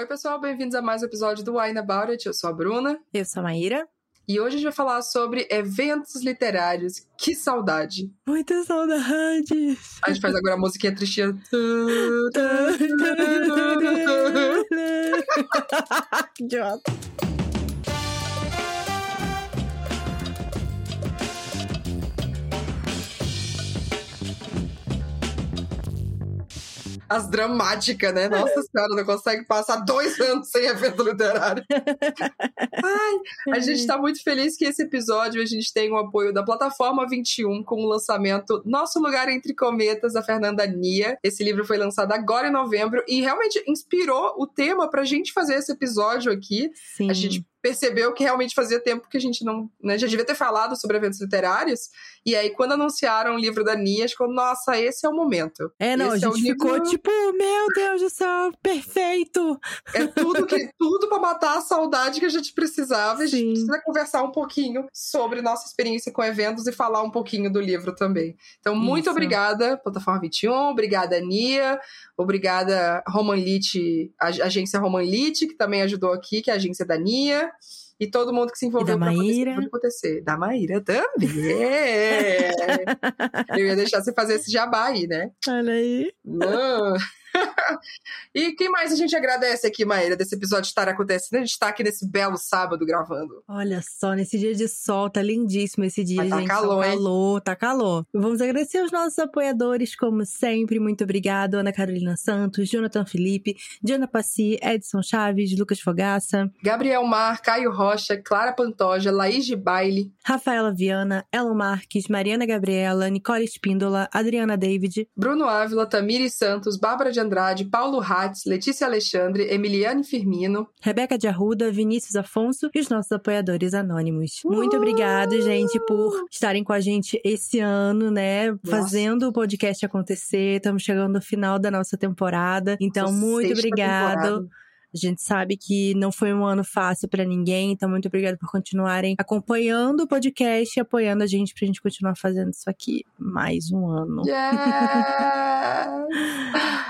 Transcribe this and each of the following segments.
Oi, pessoal, bem-vindos a mais um episódio do Wine About It. Eu sou a Bruna. Eu sou a Maíra. E hoje a gente vai falar sobre eventos literários. Que saudade! Muita saudade! A gente faz agora a musiquinha tristinha. Idiota. As dramáticas, né? Nossa senhora, não consegue passar dois anos sem evento literário. Ai, a gente tá muito feliz que esse episódio a gente tem o apoio da Plataforma 21 com o lançamento Nosso Lugar Entre Cometas, da Fernanda Nia. Esse livro foi lançado agora em novembro e realmente inspirou o tema pra gente fazer esse episódio aqui. Sim. A gente percebeu que realmente fazia tempo que a gente não. Né, já devia ter falado sobre eventos literários. E aí, quando anunciaram o livro da Nia, ficou, nossa, esse é o momento. É, não, esse a é gente ficou livro- tipo, meu Deus do céu, perfeito! É tudo, que, tudo pra matar a saudade que a gente precisava. A gente Sim. precisa conversar um pouquinho sobre nossa experiência com eventos e falar um pouquinho do livro também. Então, muito Isso. obrigada, Plataforma 21, obrigada, Nia, obrigada, Romanlite, a agência Romanlite, que também ajudou aqui, que é a agência da Nia. E todo mundo que se envolveu Maíra. tudo acontecer. Da Maíra também. Eu ia deixar você fazer esse jabá aí, né? Olha aí. Não. e quem mais a gente agradece aqui, Maíra, desse episódio estar acontecendo? A gente tá aqui nesse belo sábado gravando. Olha só, nesse dia de sol, tá lindíssimo esse dia, Mas tá gente. calor, tá hein? calor, tá calor. Vamos agradecer aos nossos apoiadores, como sempre. Muito obrigado, Ana Carolina Santos, Jonathan Felipe, Diana Passi, Edson Chaves, Lucas Fogaça, Gabriel Mar, Caio Rocha, Clara Pantoja, Laís de Baile, Rafaela Viana, Elon Marques, Mariana Gabriela, Nicole Espíndola, Adriana David, Bruno Ávila, Tamiri Santos, Bárbara de Andrade, Paulo Hatz, Letícia Alexandre, Emiliane Firmino. Rebeca de Arruda, Vinícius Afonso e os nossos apoiadores anônimos. Muito obrigado, gente, por estarem com a gente esse ano, né? Fazendo o podcast acontecer. Estamos chegando no final da nossa temporada. Então, Nossa, muito obrigado. temporada. A gente sabe que não foi um ano fácil pra ninguém, então muito obrigado por continuarem acompanhando o podcast e apoiando a gente pra gente continuar fazendo isso aqui mais um ano. Yes!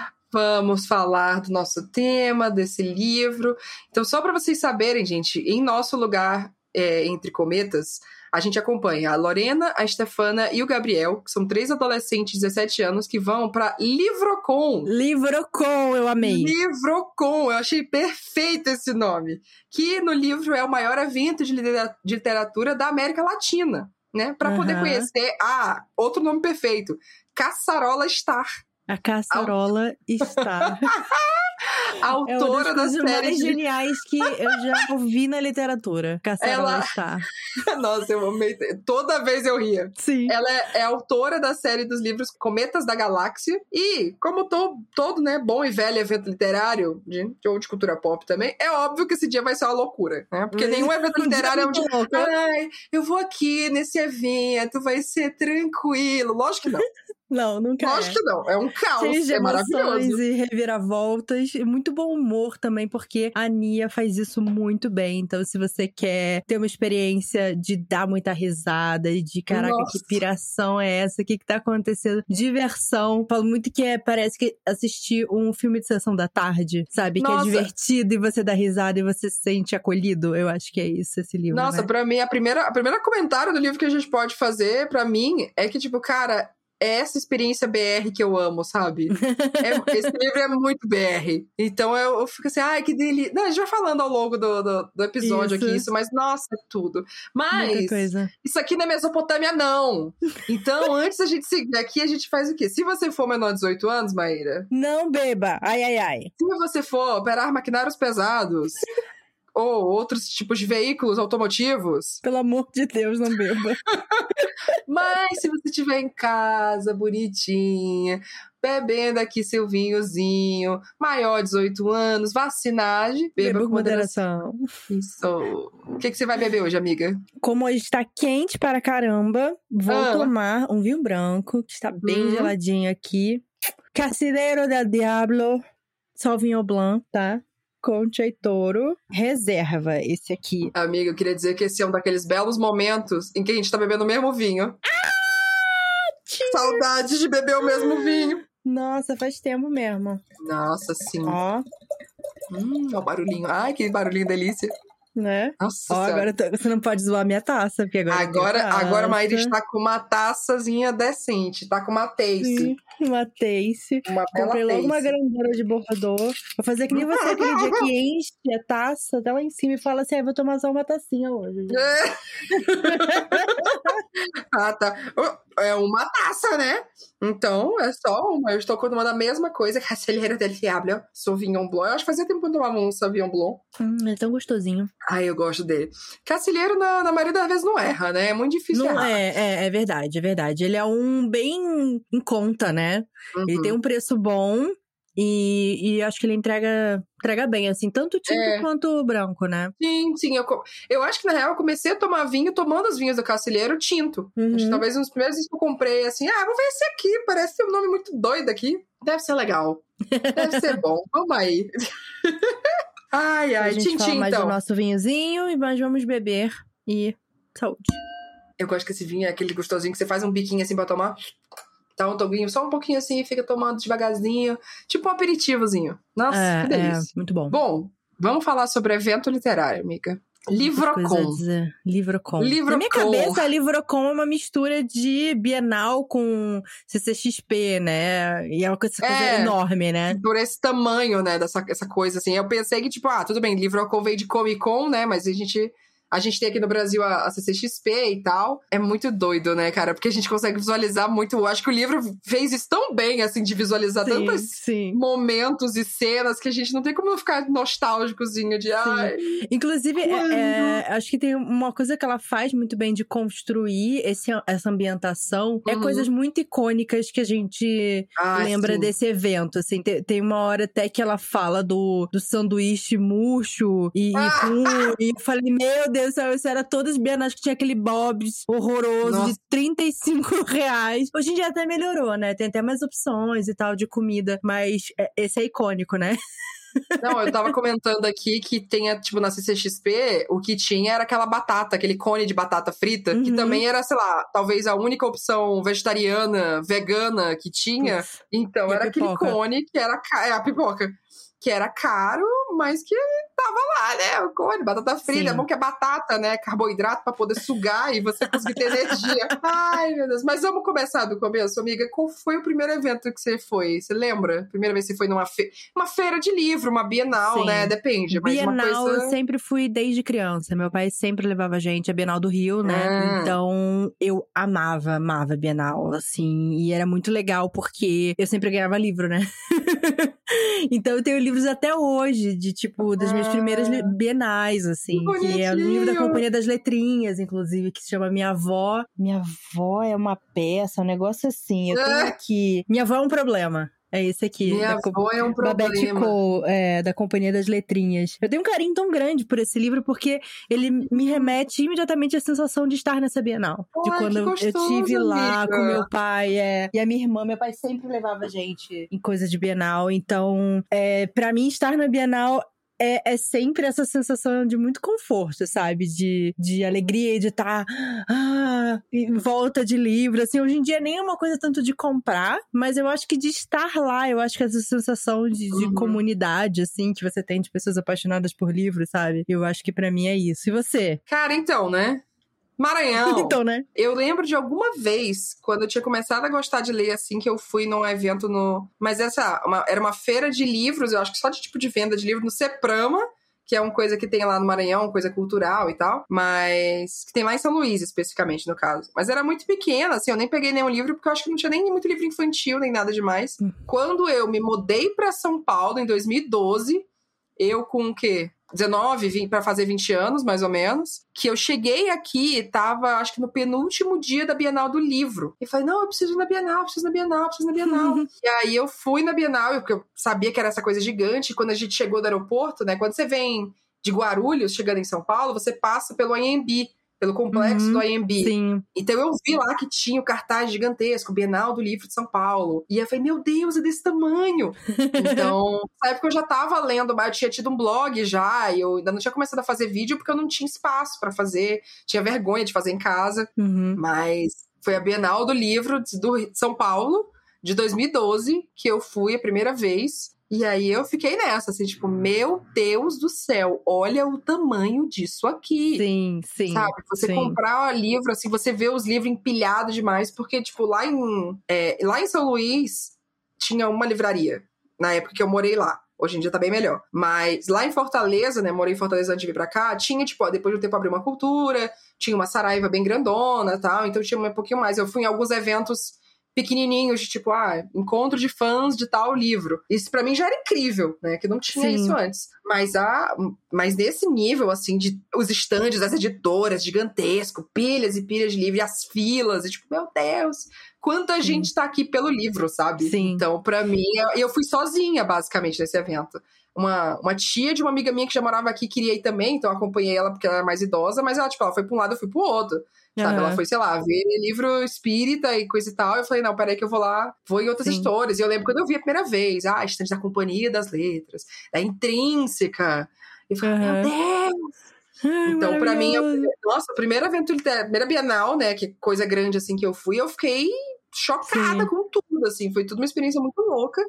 Vamos falar do nosso tema, desse livro. Então, só para vocês saberem, gente, em nosso lugar é, entre cometas, a gente acompanha a Lorena, a Stefana e o Gabriel, que são três adolescentes de 17 anos que vão para Livrocon. Livrocon, eu amei. Livrocon, eu achei perfeito esse nome. Que no livro é o maior evento de litera- de literatura da América Latina, né? Para poder Aham. conhecer a outro nome perfeito, Caçarola Star, A caçarola está. É autora das da série mais de... geniais que eu já ouvi na literatura. Caçarola Ela- está. Nossa, eu amei. Toda vez eu ria. Sim. Ela é, é autora da série dos livros Cometas da Galáxia. E, como to- todo né, bom e velho evento literário, de, ou de cultura pop também, é óbvio que esse dia vai ser uma loucura, né? Porque nenhum evento literário é um dia. Ai, eu vou aqui nesse evento, vai ser tranquilo. Lógico que não. Não, nunca Lógico é. que não. É um caos. Cheio de é maravilhoso. e reviravoltas. E muito bom humor também, porque a Nia faz isso muito bem. Então, se você quer ter uma experiência de dar muita risada e de caraca, Nossa. que piração é essa? O que, que tá acontecendo? Diversão. Falo muito que é, parece que assistir um filme de sessão da tarde, sabe? Que Nossa. é divertido e você dá risada e você se sente acolhido. Eu acho que é isso esse livro. Nossa, né? pra mim, a primeira, a primeira comentário do livro que a gente pode fazer, pra mim, é que, tipo, cara, é essa experiência BR que eu amo, sabe? É- esse livro é muito BR. Então eu, eu fico assim, ai, que delícia. Não, a gente vai falando ao longo do, do, do episódio Isso. aqui isso, mas nossa, é tudo. Mas isso aqui não é Mesopotâmia, não. Então, antes da gente seguir aqui, a gente faz o quê? Se você for menor de 18 anos, Maíra, Não beba! Ai, ai, ai. se você for operar maquinários pesados ou outros tipos de veículos automotivos, Pelo amor de Deus, não beba. Mas se você estiver em casa, bonitinha, bebendo aqui seu vinhozinho, maior de 18 anos, vacinagem, beba, Beba com moderação. moderação. Isso. O que, que você vai beber hoje, amiga? Como hoje está quente para caramba, vou Ah. tomar um vinho branco, que está bem Hum. geladinho aqui. Carcereiro del Diablo, Sauvignon Blanc, tá? Concha e Toro. Reserva esse aqui. Amiga, eu queria dizer que esse é um daqueles belos momentos em que a gente tá bebendo o mesmo vinho. Saudade de beber o mesmo vinho. Nossa, faz tempo mesmo. Nossa, sim. Ó. Hum, ó o barulhinho. Ai, que barulhinho delícia. Né? Nossa Ó, agora você não pode zoar minha taça, porque agora. Agora, é agora a Maíra está com uma taçazinha decente. Tá com uma tace. Sim, uma tace. Uma Comprei logo uma grandona de bordeaux. Vou fazer que nem você aquele dia que enche a taça até lá em cima e fala assim: ah, vou tomar só uma tacinha hoje. ah, tá. É uma taça, né? Então, é só uma. Eu estou tomando a mesma coisa. Caceleira del Diablo. Sauvignon Blanc. Eu acho que fazia tempo que eu tomava um Sauvignon Blanc. Hum, é tão gostosinho. Ai, eu gosto dele. Cacilheiro, na, na maioria das vezes, não erra, né? É muito difícil Não, errar. é, é, é verdade, é verdade. Ele é um bem em conta, né? Ele Uhum. tem um preço bom e, e acho que ele entrega, entrega bem, assim, tanto tinto É. quanto branco, né? Sim, sim. Eu, eu acho que, na real, eu comecei a tomar vinho tomando os vinhos do Cacilheiro tinto. Uhum. Acho que talvez um dos primeiros que eu comprei, assim, ah, vou ver esse aqui, parece ter um nome muito doido aqui. Deve ser legal. Deve ser bom. Vamos aí. ai, ai, Tintim, mais então. do nosso vinhozinho e nós vamos beber e saúde. Eu gosto que esse vinho é aquele gostosinho que você faz um biquinho assim pra tomar. Dá um toguinho, só um pouquinho assim, fica tomando devagarzinho. Tipo um aperitivozinho. Nossa, é, que é, delícia. muito bom. Bom, vamos falar sobre evento literário, amiga. Livrocon. Livrocon. Livrocon. Na minha cabeça, a Livrocon é uma mistura de Bienal com CCXP, né? E é uma coisa, É. enorme, né? Por esse tamanho, né, dessa essa coisa, assim. Eu pensei que, tipo, ah, tudo bem, Livrocon veio de Comic Con, né, mas a gente... A gente tem aqui no Brasil a, a CCXP e tal. É muito doido, né, cara? Porque a gente consegue visualizar muito. Eu acho que o livro fez isso tão bem, assim, de visualizar Sim, tantos sim. momentos e cenas que a gente não tem como ficar nostálgicozinho de. Ai, Inclusive, é- é, acho que tem uma coisa que ela faz muito bem de construir esse, essa ambientação. É Uhum. coisas muito icônicas que a gente ai, lembra sim. desse evento. Assim, tem, tem uma hora até que ela fala do, do sanduíche murcho e, e Ah! ruim. E eu falei, meu Deus do céu, isso era todas as bienais que tinha aquele bobs horroroso Nossa. de 35 reais. Hoje em dia até melhorou, né? Tem até mais opções e tal de comida. Mas é- esse é icônico, né? Não, eu tava comentando aqui que tem, tipo, na CCXP, o que tinha era aquela batata, aquele cone de batata frita, que Uhum. também era, sei lá, talvez a única opção vegetariana, vegana que tinha. Então, E era aquele pipoca? cone que era é a pipoca. Que era caro, mas que tava lá, né? O cone, batata frita. Sim. É bom que é batata, né? Carboidrato pra poder sugar e você conseguir ter energia. Ai, meu Deus. Mas vamos começar do começo, amiga. Qual foi o primeiro evento que você foi? Você lembra? Primeira vez que você foi numa fe... uma feira de livro, uma Bienal, Sim. né? Depende. Mas uma Bienal coisa... eu sempre fui desde criança. Meu pai sempre levava a gente à Bienal do Rio, né? Ah. Então eu amava, amava a Bienal, assim. E era muito legal porque eu sempre ganhava livro, né? então eu tenho livros até hoje, de tipo, das minhas Ah. primeiras li- bienais, assim. Que Que é o livro da. Companhia das Letrinhas, inclusive, que se chama Minha Avó. Minha Avó é uma peça, um negócio assim. Eu tenho Ah. aqui. Minha Avó é um problema. É esse aqui. Minha da avó é um Babette problema. Cole, é, da Companhia das Letrinhas. Eu tenho um carinho tão grande por esse livro porque ele me remete imediatamente à sensação de estar nessa Bienal. de quando que eu- gostoso, tive lá amiga. com meu pai é, e a minha irmã. Meu pai sempre levava a gente em coisa de Bienal. Então, é, para mim, estar na Bienal é, é sempre essa sensação de muito conforto, sabe? De, de alegria e de estar ah, em volta de livro. Assim, hoje em dia nem é uma coisa tanto de comprar, mas eu acho que de estar lá, eu acho que essa sensação de, de Uhum. comunidade, assim, que você tem de pessoas apaixonadas por livros, sabe? Eu acho que pra mim é isso. E você? Cara, então, né? Maranhão. Então, né? Eu lembro de alguma vez, quando eu tinha começado a gostar de ler, assim, que eu fui num evento no. Mas essa uma- era uma feira de livros, eu acho que só de tipo de venda de livro no Seprama, que é uma coisa que tem lá no Maranhão, coisa cultural e tal. Mas. que tem lá em São Luís, especificamente, no caso. Mas era muito pequena, assim, eu nem peguei nenhum livro, porque eu acho que não tinha nem muito livro infantil, nem nada demais. Hum. Quando eu me mudei pra São Paulo, em 2012, eu com o quê? 19, vim para fazer 20 anos, mais ou menos, que eu cheguei aqui e tava, acho que no penúltimo dia da Bienal do livro. E falei, não, eu preciso ir na Bienal, preciso ir na Bienal, preciso ir na Bienal. e aí eu fui na Bienal, porque eu sabia que era essa coisa gigante. E quando a gente chegou do aeroporto, né, quando você vem de Guarulhos, chegando em São Paulo, você passa pelo IMB, pelo complexo Uhum, do IMB. Sim. Então eu vi lá que tinha o cartaz gigantesco, Bienal do Livro de São Paulo. E eu falei, meu Deus, é desse tamanho. Então, nessa época eu já tava lendo, eu tinha tido um blog já, e eu ainda não tinha começado a fazer vídeo porque eu não tinha espaço pra fazer, tinha vergonha de fazer em casa. Uhum. Mas foi a Bienal do Livro de do- de São Paulo, de 2012, que eu fui a primeira vez. E aí eu fiquei nessa, assim, tipo, meu Deus do céu, olha o tamanho disso aqui. Sim, sim. Sabe? Você sim. comprar livro, assim, você vê os livros empilhados demais, porque, tipo, lá em, é, lá em São Luís tinha uma livraria, na época que eu morei lá. Hoje em dia tá bem melhor. Mas lá em Fortaleza, né? Morei em Fortaleza antes de vir pra cá. Tinha, tipo, ó, depois de um tempo abriu uma cultura, tinha uma saraiva bem grandona e tal. Então tinha um pouquinho mais. Eu fui em alguns eventos pequenininhos, de tipo, ah, encontro de fãs de tal livro. Isso para mim já era incrível, né? Que não tinha Sim. isso antes. Mas a, mas nesse nível, assim, de os estandes das editoras, gigantesco, pilhas e pilhas de livro, e as filas, e tipo, meu Deus, quanta Sim. gente tá aqui pelo livro, sabe? Sim. Então, para mim, eu fui sozinha, basicamente, nesse evento uma, uma tia de uma amiga minha que já morava aqui queria ir também, então eu acompanhei ela porque ela era mais idosa, mas ela, tipo, ela foi pra um lado, eu fui pro outro. Sabe? Uhum. Ela foi, sei lá, ver livro espírita e coisa e tal. Eu falei, não, peraí que eu vou lá, vou em outras Sim. histórias. E eu lembro quando eu vi a primeira vez, ah, estante da Companhia das Letras, da Intrínseca. Eu falei, uhum. meu Deus! Ai, então, para mim, eu, nossa, a primeira aventura, a primeira Bienal, né, que coisa grande assim que eu fui, eu fiquei chocada Sim. com tudo, assim, foi tudo uma experiência muito louca.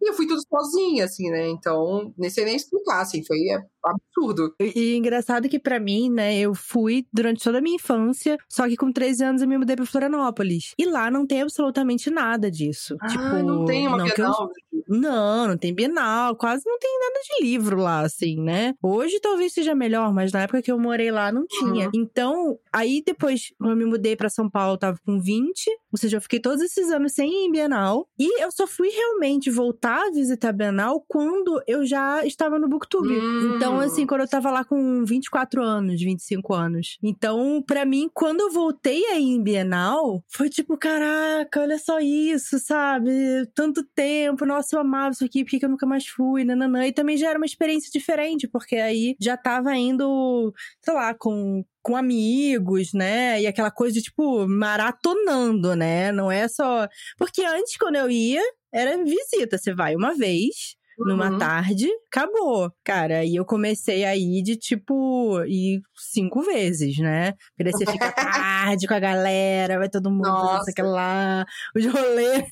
E eu fui tudo sozinha, assim, né? Então, nem sei nem explicar, assim, foi é, absurdo. E, e engraçado que para mim, né, eu fui durante toda a minha infância, só que com 13 anos eu me mudei pra Florianópolis. E lá não tem absolutamente nada disso. Ah, tipo, não tem uma não, Bienal? Eu... Não, não tem Bienal, quase não tem nada de livro lá, assim, né? Hoje talvez seja melhor, mas na época que eu morei lá não tinha. Uhum. Então, aí depois, quando eu me mudei para São Paulo, eu tava com 20, ou seja, eu fiquei todos esses anos sem ir em Bienal. E eu só fui realmente voltar a visitar a Bienal quando eu já estava no Booktube. Hum. Então, assim, quando eu tava lá com 24 anos, 25 anos. Então, para mim, quando eu voltei aí em Bienal, foi tipo, caraca, olha só isso, sabe? Tanto tempo, nossa, eu amava isso aqui, por que eu nunca mais fui, nananã. E também já era uma experiência diferente, porque aí já tava indo, sei lá, com com amigos, né? E aquela coisa de, tipo, maratonando, né? Não é só. Porque antes, quando eu ia, era visita. Você vai uma vez, numa uhum. tarde, acabou. Cara, e eu comecei a ir de tipo, ir cinco vezes, né? Porque você fica tarde com a galera, vai todo mundo, Nossa. sei lá, os rolês.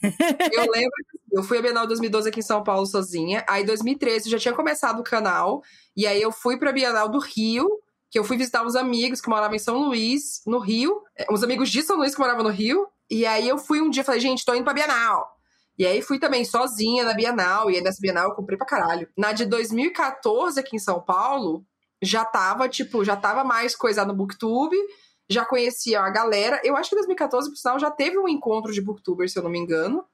eu lembro eu fui a Bienal 2012 aqui em São Paulo sozinha. Aí, em 2013, eu já tinha começado o canal. E aí, eu fui pra Bienal do Rio, que eu fui visitar uns amigos que moravam em São Luís, no Rio. É, uns amigos de São Luís que moravam no Rio. E aí, eu fui um dia, falei, gente, tô indo pra Bienal. E aí fui também sozinha na Bienal, e aí nessa Bienal eu comprei pra caralho. Na de 2014 aqui em São Paulo, já tava, tipo, já tava mais coisa no Booktube, já conhecia a galera. Eu acho que em 2014, por sinal, já teve um encontro de Booktubers, se eu não me engano.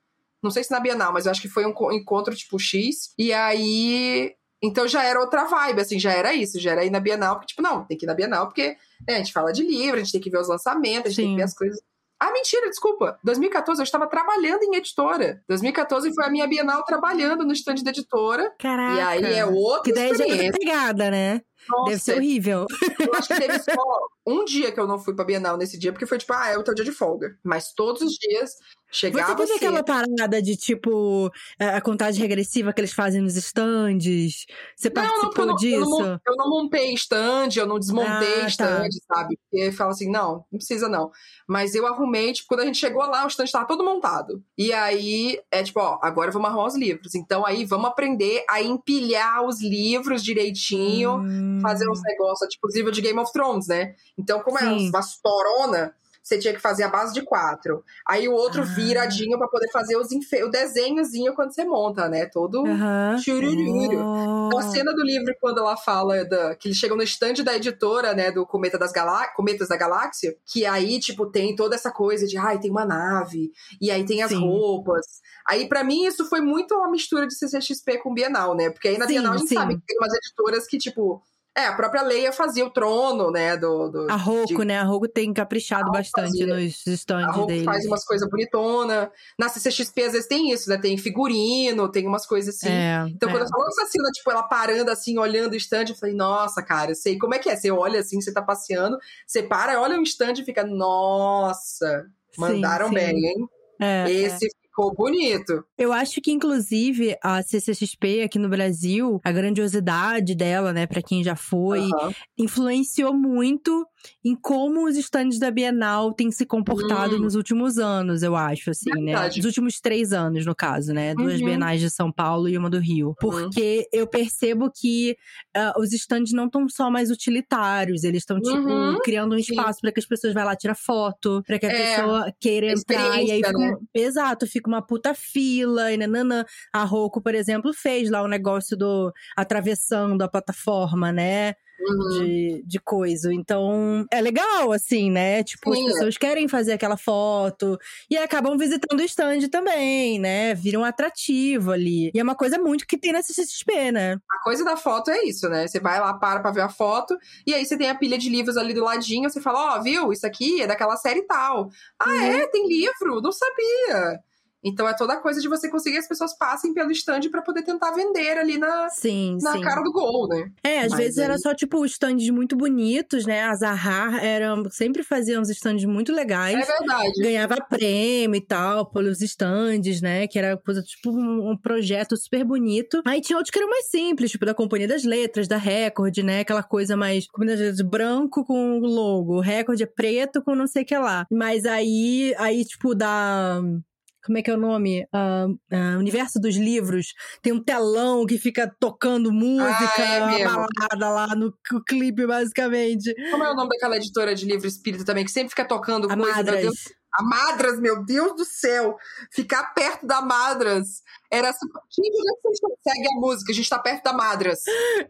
Não sei se na Bienal, mas eu acho que foi um encontro tipo X. E aí. Então já era outra vibe, assim, já era isso, já era ir na Bienal, porque, tipo, não, tem que ir na Bienal, porque né, a gente fala de livro, a gente tem que ver os lançamentos, a gente Sim. tem que ver as coisas. Ah, mentira, desculpa. 2014 eu estava trabalhando em editora. 2014 foi a minha Bienal trabalhando no stand da editora. Caraca. E aí é outra que daí experiência. Já é pegada, né? Nossa, Deve ser horrível. Eu acho que teve só um dia que eu não fui pra Bienal nesse dia, porque foi tipo, ah, é o teu dia de folga. Mas todos os dias chegava Você teve aquela parada de, tipo, a contagem regressiva que eles fazem nos stands? Você não, participou não, disso? Eu não, eu não, montei stand, eu não desmontei ah, stand, tá. sabe? Porque fala assim, não, não precisa não. Mas eu arrumei, tipo, quando a gente chegou lá, o stand tava todo montado. E aí, é tipo, ó, agora vamos arrumar os livros. Então aí, vamos aprender a empilhar os livros direitinho, hum. fazer uns negócios, tipo, os livros de Game of Thrones, né? Então, como é Sim. é uma storona, você tinha que fazer a base de quatro. Aí o outro ah. viradinho para poder fazer os o desenhozinho quando você monta, né? Todo uhum. churururu. Oh. Então, a cena do livro, quando ela fala da, que eles chegam no estande da editora, né? Do Cometa das Galá Cometas da Galáxia, que aí, tipo, tem toda essa coisa de, ai, tem uma nave, e aí tem as sim. roupas. Aí, para mim, isso foi muito uma mistura de CCXP com Bienal, né? Porque aí na sim, Bienal a gente sim. sabe que tem umas editoras que, tipo, é, a própria Leia fazia o trono, né? Do, do a Roku, de... né? A Roku tem caprichado bastante fazia. nos stands a Roku deles. faz umas coisas bonitonas. Na CCXP, às vezes, tem isso, né? Tem figurino, tem umas coisas assim. É, então, é. quando eu falo essa cena, tipo, ela parando assim, olhando o stand, eu falei, nossa, cara, eu sei como é que é. Você olha assim, você tá passeando, você para, olha o stand e fica, nossa, mandaram sim, sim. bem, hein? É, Esse é. Ficou bonito. Eu acho que, inclusive, a CCXP aqui no Brasil, a grandiosidade dela, né, para quem já foi, uhum. influenciou muito em como os stands da Bienal têm se comportado Hum. nos últimos anos, eu acho, assim, né? Verdade. Nos últimos três anos, no caso, né? Duas Uhum. Bienais de São Paulo e uma do Rio. Porque eu percebo que ah, os stands não estão só mais utilitários, eles estão, tipo, Uhum. criando um espaço para que as pessoas vá lá tirar foto, para que a É, pessoa queira entrar. E aí fica né? um- Exato, fica uma puta fila e nanana. A Roku, por exemplo, fez lá o negócio do atravessando a plataforma, né? Uhum. De, de coisa. Então, é legal, assim, né? Tipo, Sim. as pessoas querem fazer aquela foto e acabam visitando o stand também, né? Viram atrativo ali. E é uma coisa muito que tem na CCXP, né? A coisa da foto é isso, né? Você vai lá, para pra ver a foto, e aí você tem a pilha de livros ali do ladinho, você fala, ó, viu, isso aqui é daquela série tal. Ah, Uhum. é? Tem livro? Não sabia. Então é toda a coisa de você conseguir que as pessoas passem pelo stand pra poder tentar vender ali na, Sim, na sim. cara do gol, né? É, às Mas vezes aí- era só, tipo, stands muito bonitos, né? A Zahar era, sempre fazia uns stands muito legais. É verdade. ganhava prêmio e tal, pelos stands, né? Que era coisa, tipo, um, um projeto super bonito. Aí tinha outros que eram mais simples, tipo, da Companhia das Letras, da Record, né? Aquela coisa mais. Companhia das Letras branco com logo. O Record é preto com não sei o que lá. Mas aí, aí, tipo, da. Como é que é o nome? Ah, ah, Universo dos Livros. Tem um telão que fica tocando música, Ah, é balada lá no clipe, basicamente. Como é o nome daquela editora de livro espírita também, que sempre fica tocando A coisa, meu Madras. Deus. A Madras, meu Deus do céu! Ficar perto da Madras era super. Gente, onde é que vocês conseguem a música? A gente tá perto da Madras.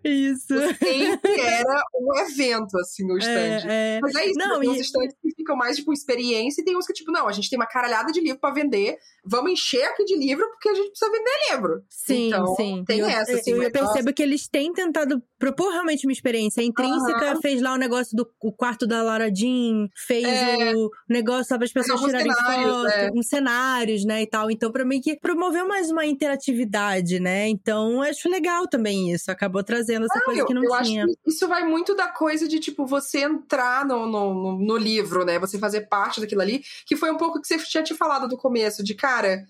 Isso. Sempre era um evento, assim, o stand. É, é. Mas é isso, Não, tem uns e- stands que ficam mais, tipo, experiência, e tem uns que, tipo, não, a gente tem uma caralhada de livro pra vender, vamos encher aqui de livro, porque a gente precisa vender livro. Sim, Então, sim. tem eu, essa, assim, eu, eu percebo que eles têm tentado propor realmente uma experiência. A Intrínseca fez lá o negócio do o quarto da Laura Jean, fez É. o negócio para as pessoas tirarem cenários, foto, é. uns cenários, né, e tal. Então, pra mim, que promoveu mais uma interatividade, né? Então, acho legal também isso. Acabou trazendo essa coisa eu, que não eu tinha. acho que isso vai muito da coisa de, tipo, você entrar no, no, no, livro, né? Você fazer parte daquilo ali, que foi um pouco que você tinha te falado do começo, de, cara,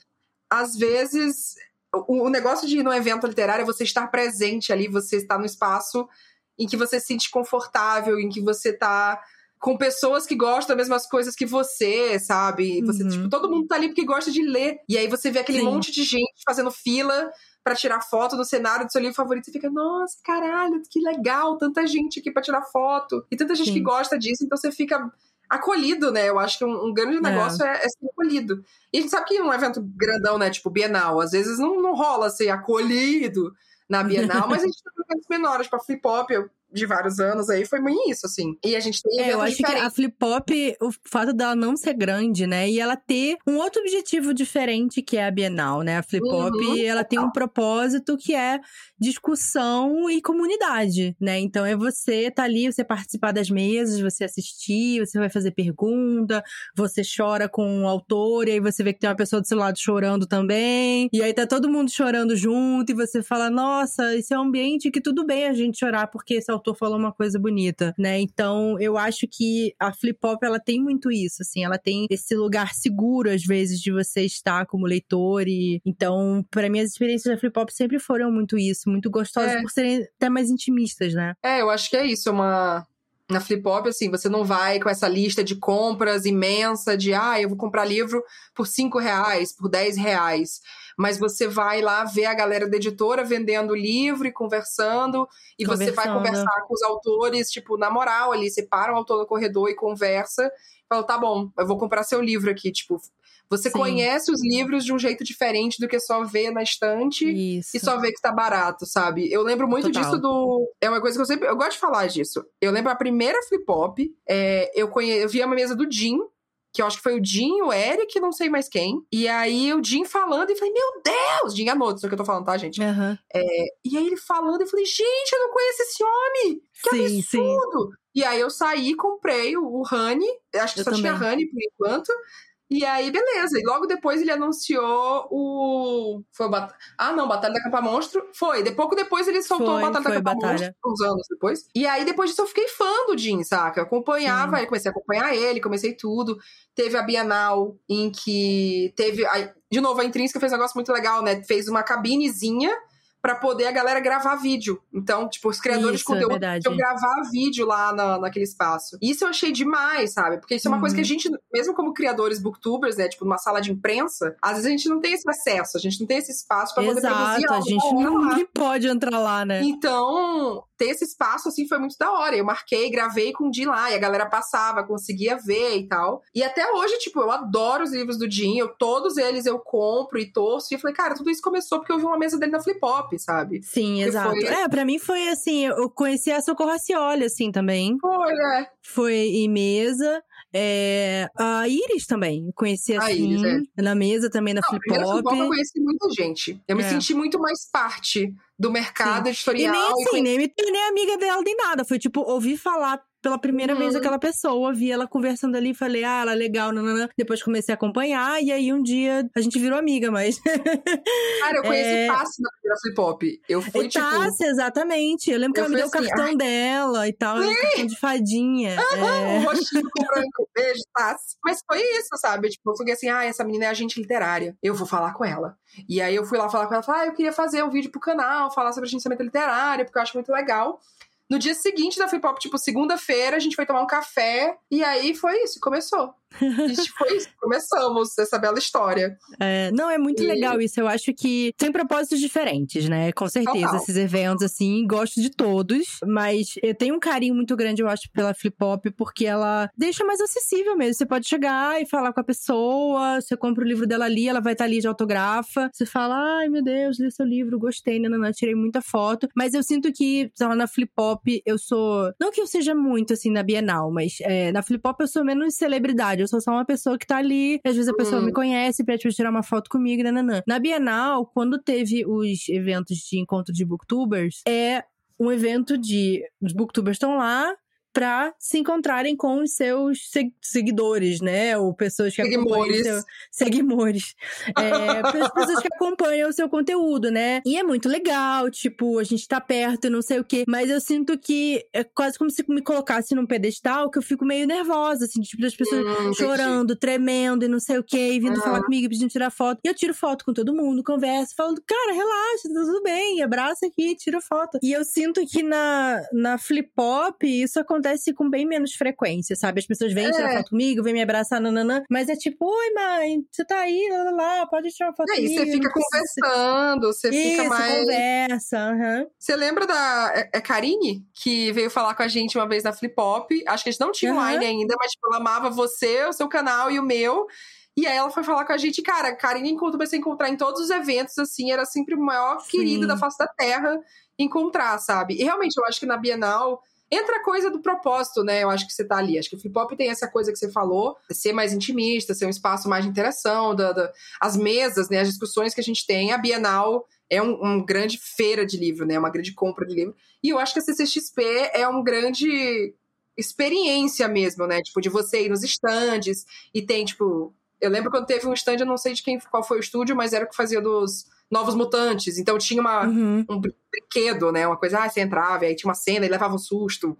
às vezes. O, negócio de ir num evento literário é você estar presente ali, você estar no espaço em que você se sente confortável, em que você tá com pessoas que gostam das mesmas coisas que você, sabe? Você, Uhum. tipo, todo mundo tá ali porque gosta de ler. E aí você vê aquele Sim. monte de gente fazendo fila pra tirar foto no cenário do seu livro favorito. Você fica, nossa, caralho, que legal, tanta gente aqui pra tirar foto. E tanta gente Sim. que gosta disso, então você fica acolhido, né? Eu acho que um, um grande negócio é. é ser acolhido. E a gente sabe que um evento grandão, né? Tipo, Bienal, às vezes não, não rola ser acolhido na Bienal, mas a gente tem eventos menores, tipo a Flip Pop, eu- de vários anos aí, foi muito isso, assim. E a gente tem É, eu acho que a Flip Pop, o fato dela não ser grande, né? E ela ter um outro objetivo diferente que é a Bienal, né? A Flip Pop, Uhum, ela tem um propósito que é discussão e comunidade, né? Então é você tá ali, você participar das mesas, você assistir, você vai fazer pergunta, você chora com o autor, e aí você vê que tem uma pessoa do seu lado chorando também. E aí tá todo mundo chorando junto, e você fala, nossa, esse é um ambiente que tudo bem a gente chorar, porque esse autor falou uma coisa bonita, né? Então, eu acho que a Flip Pop, ela tem muito isso, assim, ela tem esse lugar seguro, às vezes, de você estar como leitor, e então, para mim, as experiências da Flip Pop sempre foram muito isso, muito gostosas, É. por serem até mais intimistas, né? É, eu acho que é isso, uma. Na Flip Pop, assim, você não vai com essa lista de compras imensa de ah, eu vou comprar livro por 5 reais, por 10 reais. Mas você vai lá ver a galera da editora vendendo o livro e conversando, e você vai Conversando. conversar com os autores, tipo, na moral ali, você para o autor no corredor e conversa, fala, tá bom, eu vou comprar seu livro aqui, tipo. Você Sim. conhece os livros de um jeito diferente do que só ver na estante Isso. e só ver que tá barato, sabe? Eu lembro muito Total. disso do. É uma coisa que eu sempre. Eu gosto de falar disso. Eu lembro a primeira flip hop. É, eu, conhe... eu vi uma mesa do Jim. Que eu acho que foi o Jim, o Eric, não sei mais quem. E aí o Jim falando, e falei, meu Deus! Jim anoto isso que eu tô falando, tá, gente? Aham. E aí ele falando, eu falei, gente, eu não conheço esse homem! Que Sim, sim. absurdo! E aí eu saí, comprei o, o Honey. Acho que Eu só tinha também. Honey por enquanto. E aí, beleza. E logo depois ele anunciou o. Foi o Bat... Ah, não, Batalha da Capa Monstro. Foi. De pouco depois ele soltou Foi, o Batalha da Capa Batalha. Monstro, uns anos depois. E aí, depois disso, eu fiquei fã do Jim, saca? Eu acompanhava Sim. ele, comecei a acompanhar ele, comecei tudo. Teve a Bienal em que teve. de novo, a Intrínseca fez um negócio muito legal, né? Fez uma cabinezinha para poder a galera gravar vídeo. Então, tipo, os criadores Isso, é de conteúdo verdade. podiam gravar vídeo lá na, naquele espaço. Isso eu achei demais, sabe? Porque isso é uma coisa que a Uhum. gente, mesmo como criadores booktubers, né, tipo, numa sala de imprensa, às vezes a gente não tem esse acesso, a gente não tem esse espaço para poder produzir Exato, a gente não pode entrar lá, né? Então, ter esse espaço, assim, foi muito da hora. Eu marquei, gravei com o Jim lá, e a galera passava, conseguia ver e tal. E até hoje, tipo, eu adoro os livros do Jim, eu, todos eles eu compro e torço. E eu falei, cara, tudo isso começou porque eu vi uma mesa dele na Flip Hop, sabe? Sim, que exato. foi- É, pra mim foi assim, eu conheci a Socorro Racioli, assim, também. Foi, né? Foi em mesa. É, a Iris também, conheci A assim, Iris, na mesa também na Flip Hop eu conheci muita gente. Eu me É. senti muito mais parte do mercado E editorial. nem e assim, conheci- nem tornei amiga dela nem nada. Foi tipo, ouvi falar pela primeira vez Uhum. aquela pessoa, vi ela conversando ali, falei, ah, ela é legal, nanana. Depois comecei a acompanhar, e aí um dia a gente virou amiga, mas. Cara, eu conheci É. Tassi na primeira Flip Hop. Eu fui, tipo... Tassi, exatamente. Eu lembro que eu ela me deu o assim, cartão dela e tal, um cartão de fadinha. É. um rostinho com branco, beijo, Tassi. Mas foi isso, sabe? Tipo, eu fiquei assim, ah, essa menina é agente literária. Eu vou falar com ela. E aí eu fui lá falar com ela, falei, ah, eu queria fazer um vídeo pro canal, falar sobre agenciamento literário, porque eu acho muito legal. No dia seguinte da Flip Hop, tipo, segunda-feira, a gente foi tomar um café. E aí foi isso, começou. A gente foi isso, começamos essa bela história. É, não, é muito E- legal isso. Eu acho que tem propósitos diferentes, né? Com certeza, Total. esses eventos, assim, gosto de todos. Mas eu tenho um carinho muito grande, eu acho, pela Flip Hop, porque ela deixa mais acessível mesmo. Você pode chegar e falar com a pessoa, você compra o livro dela ali, ela vai estar ali de autografa. Você fala, ai meu Deus, li seu livro, gostei, nananã, tirei muita foto. Mas eu sinto que, sei lá, na Flip Hop, eu sou. Não que eu seja muito, assim, na Bienal, mas é, na Flip Hop eu sou menos celebridade. Eu sou só uma pessoa que tá ali, às vezes a pessoa Hum. me conhece, pede pra tirar uma foto comigo, nananã. Na Bienal, quando teve os eventos de encontro de booktubers, é um evento de. Os booktubers estão lá pra se encontrarem com os seus se- seguidores, né? Ou pessoas que acompanham o Seguimores. seu... Seguimores. É, pe- pessoas que acompanham o seu conteúdo, né? E é muito legal, tipo, a gente tá perto e não sei o quê. Mas eu sinto que é quase como se me colocasse num pedestal que eu fico meio nervosa, assim, tipo, das pessoas Hum, chorando, tremendo e não sei o quê, e vindo Aham. falar comigo, pedindo tirar foto. E eu tiro foto com todo mundo, converso, falo, cara, relaxa, tá tudo bem, abraça aqui, tira foto. E eu sinto que na, na flip hop isso acontece com bem menos frequência, sabe? As pessoas vêm É. tirar foto comigo, vêm me abraçar, nananã, mas é tipo, oi, mãe, você tá aí, lá, lá, pode tirar uma foto É, e comigo. você fica conversando, você fica mais. conversa, aham. Você lembra da é, é Karine, que veio falar com a gente uma vez na Flip Hop? Acho que a gente não tinha Aham. online ainda, mas tipo, ela amava você, o seu canal e o meu. E aí ela foi falar com a gente, cara, a Karine encontrou pra você encontrar em todos os eventos, assim, era sempre o maior Sim. querido da face da terra encontrar, sabe? E realmente, eu acho que na Bienal entra a coisa do propósito, né? Eu acho que você tá ali. Acho que o Flip Hop tem essa coisa que você falou, ser mais intimista, ser um espaço mais de interação, da, da- as mesas, né? As discussões que a gente tem. A Bienal é um, um grande feira de livro, né? Uma grande compra de livro. E eu acho que a CCXP é um grande experiência mesmo, né? Tipo, de você ir nos estandes e tem, tipo. Eu lembro quando teve um stand, eu não sei de quem qual foi o estúdio, mas era o que fazia dos Novos Mutantes. Então tinha uma, Uhum. um brin- brinquedo, né? Uma coisa, ah, você entrava, e aí tinha uma cena e levava um susto.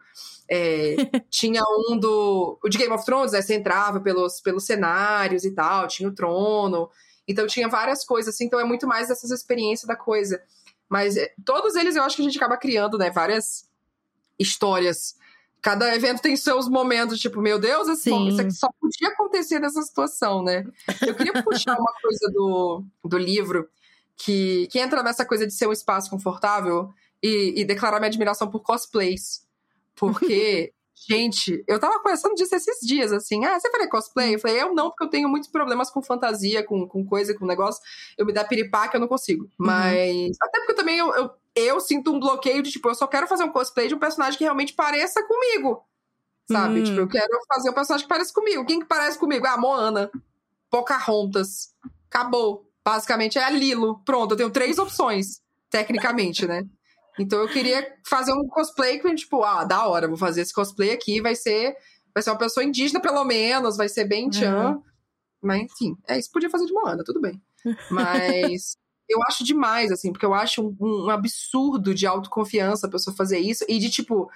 É, tinha um do. O de Game of Thrones, né? Você entrava pelos, pelos cenários e tal, tinha o trono. Então tinha várias coisas, assim, então é muito mais dessas experiências da coisa. Mas é, todos eles eu acho que a gente acaba criando, né? Várias histórias. Cada evento tem seus momentos, tipo, meu Deus, esse Sim. momento, isso aqui só podia acontecer nessa situação, né? Eu queria puxar uma coisa do, do livro que, que entra nessa coisa de ser um espaço confortável e, e declarar minha admiração por cosplays. Porque, gente, eu tava conversando disso esses dias, assim. Ah, você faria cosplay? Eu falei, eu não, porque eu tenho muitos problemas com fantasia, com, com coisa, com negócio. Eu me dá piripaque, eu não consigo. Mas. Até porque também eu, eu, eu sinto um bloqueio de, tipo, eu só quero fazer um cosplay de um personagem que realmente pareça comigo. Sabe? Hum. Tipo, eu quero fazer um personagem que pareça comigo. Quem que parece comigo? Ah, Moana. Pocahontas. Acabou. Basicamente é a Lilo. Pronto, eu tenho três opções, tecnicamente, né? Então eu queria fazer um cosplay que, tipo, ah, da hora, vou fazer esse cosplay aqui, vai ser. Vai ser uma pessoa indígena, pelo menos, vai ser bem tchan. Mas, enfim, é isso. Podia fazer de Moana, tudo bem. Mas eu acho demais, assim, porque eu acho um, um absurdo de autoconfiança a pessoa fazer isso e de, tipo,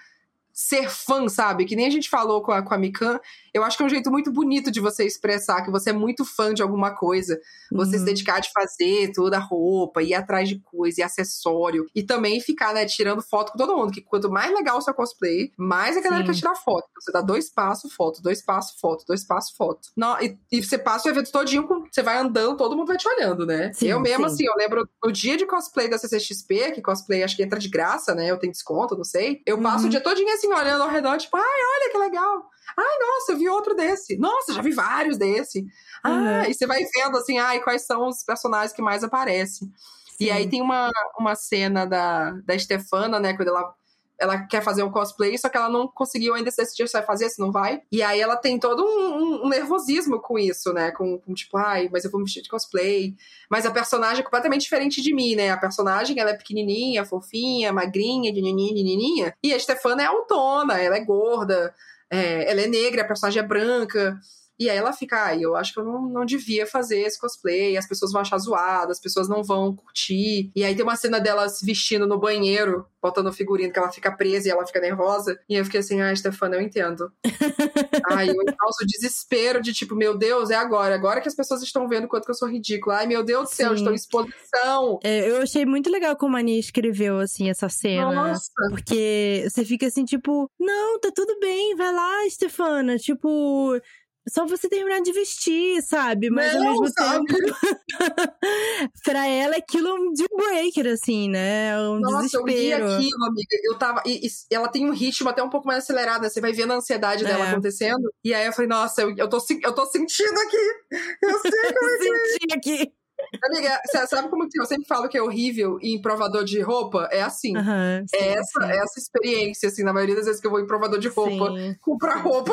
ser fã, sabe? Que nem a gente falou com a, com a Mikan. Eu acho que é um jeito muito bonito de você expressar que você é muito fã de alguma coisa. Você uhum. se dedicar de fazer toda a roupa, ir atrás de coisa e acessório. E também ficar, né, tirando foto com todo mundo. Que quanto mais legal o seu cosplay, mais a galera Sim. quer tirar foto. Você dá dois passos, foto, dois passos, foto, dois passos, foto. Não, e, e você passa o evento todinho, com, você vai andando, todo mundo vai te olhando, né? Sim, eu mesmo, sim. assim, eu lembro no dia de cosplay da CCXP, que cosplay acho que entra de graça, né? Eu tenho desconto, não sei. Eu passo uhum. o dia todinho assim, olhando ao redor, tipo, ai, olha que legal. Ai, nossa, eu vi outro desse. Nossa, já vi vários desse. Ah, uhum. e você vai vendo assim, ai, quais são os personagens que mais aparecem. Sim. E aí tem uma, uma cena da, da Stefana, né, quando ela ela quer fazer um cosplay, só que ela não conseguiu ainda decidir se vai fazer, se não vai. E aí ela tem todo um, um, nervosismo com isso, né? Com, com, tipo, ai, mas eu vou me vestir de cosplay. Mas a personagem é completamente diferente de mim, né? A personagem, ela é pequenininha, fofinha, magrinha, nininha, E a Stefana é autona, ela é gorda, é, ela é negra, a personagem é branca. E aí ela fica, ah, eu acho que eu não, não devia fazer esse cosplay, as pessoas vão achar zoado, as pessoas não vão curtir. E aí tem uma cena dela se vestindo no banheiro, botando o figurino, que ela fica presa e ela fica nervosa. E eu fiquei assim, ah, Stefana, eu entendo. Ai, eu causo desespero de tipo, meu Deus, é agora. Agora que as pessoas estão vendo quanto que eu sou ridícula. Ai, meu Deus do céu, estou em exposição. É, eu achei muito legal como a Ania escreveu, assim, essa cena. Nossa. Porque você fica assim, tipo, não, tá tudo bem, vai lá, Stefana. Tipo, só você terminar de vestir, sabe? Mas não, ao mesmo sabe? tempo. pra ela, aquilo é um deal breaker, assim, né? É um Nossa, desespero. eu vi aquilo, amiga. Eu tava. E, e, ela tem um ritmo até um pouco mais acelerado, né? Você vai vendo a ansiedade dela é. acontecendo. E aí eu falei, nossa, eu, eu, tô, eu tô sentindo aqui. Eu sei como é que é. Senti aqui. Amiga, sabe como que eu sempre falo que é horrível em provador de roupa? É assim. Uhum, sim, é essa, sim. essa experiência, assim, na maioria das vezes que eu vou em provador de roupa, sim. comprar roupa.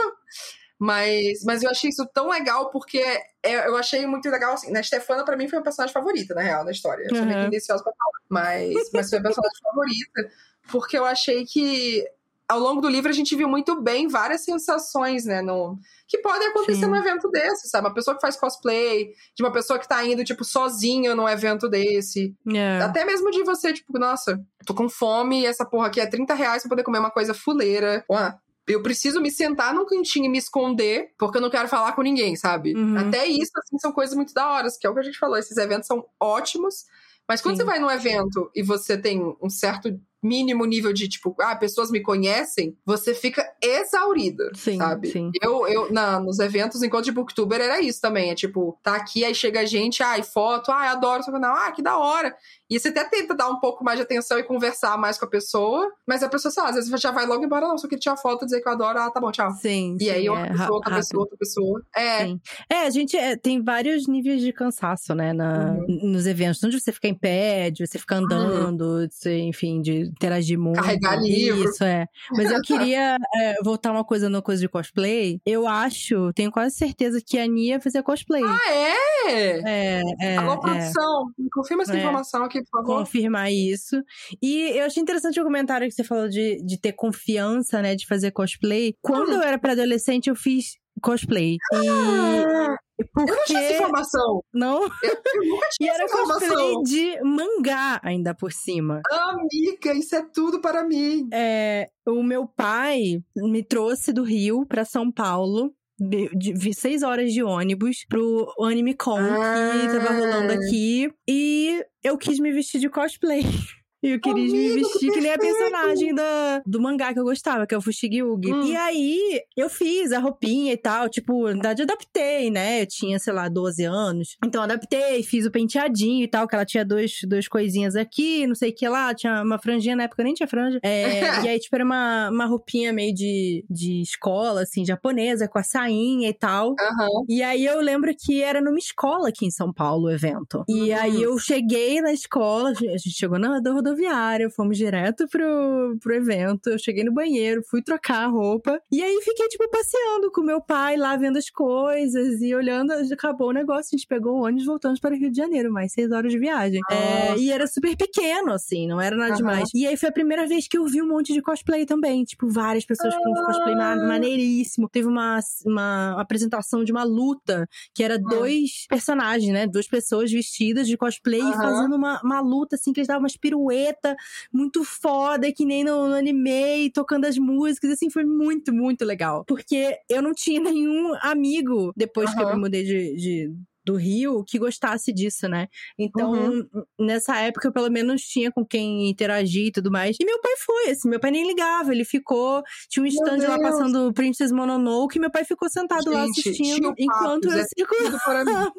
Mas, mas eu achei isso tão legal porque é, eu achei muito legal, assim, né? Stefana pra mim foi a personagem favorita, na real, da história. Eu sou meio tendenciosa pra falar. Mas, mas foi a personagem favorita porque eu achei que ao longo do livro a gente viu muito bem várias sensações, né? No, que podem acontecer Sim. num evento desse, sabe? Uma pessoa que faz cosplay, de uma pessoa que tá indo, tipo, sozinha num evento desse. Yeah. Até mesmo de você, tipo, nossa, tô com fome e essa porra aqui é 30 reais pra poder comer uma coisa fuleira. Ué, eu preciso me sentar num cantinho e me esconder, porque eu não quero falar com ninguém, sabe? Uhum. Até isso, assim, são coisas muito da hora, que é o que a gente falou. Esses eventos são ótimos, mas quando Sim. você vai num evento e você tem um certo mínimo nível de, tipo, ah, pessoas me conhecem, você fica exaurida, sim, sabe? Sim. Eu, eu na, nos eventos, enquanto de booktuber, era isso também. É tipo, tá aqui, aí chega a gente, ai, foto, ai, adoro seu canal, ah, que da hora. E você até tenta dar um pouco mais de atenção e conversar mais com a pessoa, mas a pessoa, sei lá, às vezes já vai logo embora, não, só queria tirar foto, dizer que eu adoro, ah, tá bom, tchau. Sim. E sim, aí outra é, pessoa, outra rápido. pessoa, outra pessoa. É. Sim. É, a gente é, tem vários níveis de cansaço, né, na, uhum. nos eventos. Não de você ficar em pé, de você ficar uhum. andando, uhum. de você, enfim, de interagir muito carregar livro. Isso, é. Mas eu queria é, voltar uma coisa no coisa de cosplay. Eu acho, tenho quase certeza que a Nia fazer cosplay. Ah, é? É, é. Alô, é. produção, confirma essa é. informação aqui, por favor. Confirmar isso. E eu achei interessante o comentário que você falou de, de ter confiança, né, de fazer cosplay. Quando hum. eu era pré-adolescente, eu fiz cosplay. E ah, porque... Eu não tinha essa informação. Não? Eu, eu nunca tinha e era essa informação. de mangá ainda por cima. Amiga, isso é tudo para mim. É, o meu pai me trouxe do Rio para São Paulo de, seis horas de ônibus pro Anime Con ah. que tava rolando aqui. E eu quis me vestir de cosplay. E eu queria Amigo, me vestir que, que, nem a personagem da, do mangá que eu gostava, que é o Fushigi-Ugi. Hum. E aí, eu fiz a roupinha e tal, tipo, na verdade, adaptei, né? Eu tinha, sei lá, 12 anos. Então, adaptei, fiz o penteadinho e tal, que ela tinha dois, duas coisinhas aqui, não sei o que lá, tinha uma franjinha, na época nem tinha franja. É, e aí, tipo, era uma, uma roupinha meio de, de escola, assim, japonesa, com a sainha e tal. Uhum. E aí, eu lembro que era numa escola aqui em São Paulo o evento. E uhum. aí, eu cheguei na escola, a gente chegou na rodovia rodoviária, fomos direto pro, pro evento. Eu cheguei no banheiro, fui trocar a roupa. E aí fiquei, tipo, passeando com meu pai lá, vendo as coisas e olhando. Acabou o negócio, a gente pegou o ônibus e voltamos para o Rio de Janeiro, mais seis horas de viagem. É, e era super pequeno, assim, não era nada uhum. demais. E aí foi a primeira vez que eu vi um monte de cosplay também. Tipo, várias pessoas com cosplay maneiríssimo. Teve uma, uma apresentação de uma luta que era dois personagens, né? Duas pessoas vestidas de cosplay uhum. fazendo uma, uma luta, assim, que eles davam umas piruetas preta, muito foda, que nem no, no anime, tocando as músicas, assim, foi muito, muito legal. Porque eu não tinha nenhum amigo depois uhum. que eu me mudei de, de do Rio que gostasse disso, né? Então, uhum. nessa época, eu pelo menos tinha com quem interagir e tudo mais. E meu pai foi, assim, meu pai nem ligava, ele ficou. Tinha um stand lá passando Princess Mononoke, que meu pai ficou sentado Gente, lá assistindo enquanto eu circulava.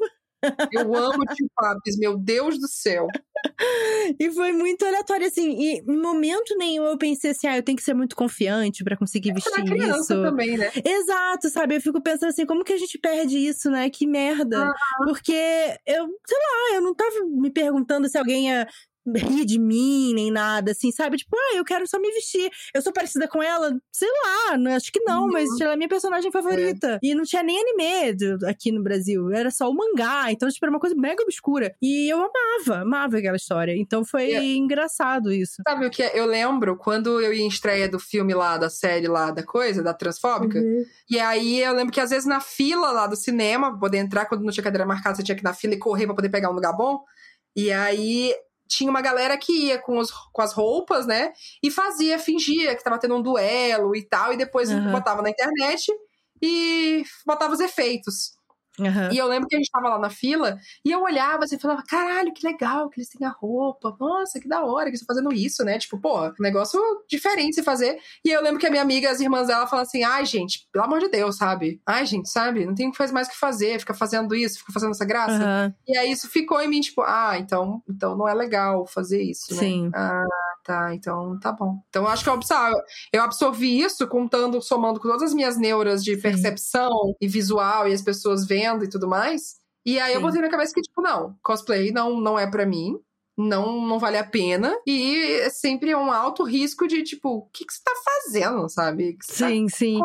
Eu amo Tio Papis, meu Deus do céu. E foi muito aleatório, assim. E em momento nenhum eu pensei assim, ah, eu tenho que ser muito confiante para conseguir é vestir isso. também, né? Exato, sabe? Eu fico pensando assim, como que a gente perde isso, né? Que merda. Porque eu, sei lá, eu não tava me perguntando se alguém ia rir de mim, nem nada, assim, sabe? Tipo, ah, eu quero só me vestir. Eu sou parecida com ela? Sei lá, né? acho que não, uhum. mas ela é minha personagem favorita. É. E não tinha nem anime aqui no Brasil, era só o mangá, então, tipo, era uma coisa mega obscura. E eu amava, amava aquela história. Então foi é. engraçado isso. Sabe o que é? Eu lembro quando eu ia em estreia do filme lá, da série lá, da coisa, da Transfóbica, uhum. e aí eu lembro que às vezes na fila lá do cinema, pra poder entrar, quando não tinha cadeira marcada, você tinha que ir na fila e correr pra poder pegar um lugar bom. E aí tinha uma galera que ia com, os, com as roupas, né? E fazia, fingia que tava tendo um duelo e tal, e depois uhum. botava na internet e botava os efeitos. Uhum. E eu lembro que a gente tava lá na fila e eu olhava assim e falava: caralho, que legal que eles têm a roupa. Nossa, que da hora que eles estão fazendo isso, né? Tipo, pô, negócio diferente se fazer. E eu lembro que a minha amiga, as irmãs dela, falavam assim: ai, gente, pelo amor de Deus, sabe? Ai, gente, sabe? Não tem mais o que fazer, fica fazendo isso, fica fazendo essa graça. Uhum. E aí isso ficou em mim, tipo, ah, então, então não é legal fazer isso, né? Sim. Ah, tá, então tá bom. Então acho que eu, eu absorvi isso contando, somando com todas as minhas neuras de Sim. percepção e visual e as pessoas vendo e tudo mais. E aí Sim. eu botei na cabeça que, tipo, não, cosplay não, não é para mim não, não vale a pena. E é sempre um alto risco de, tipo, o que, que você tá fazendo, sabe? sim, tá... sim.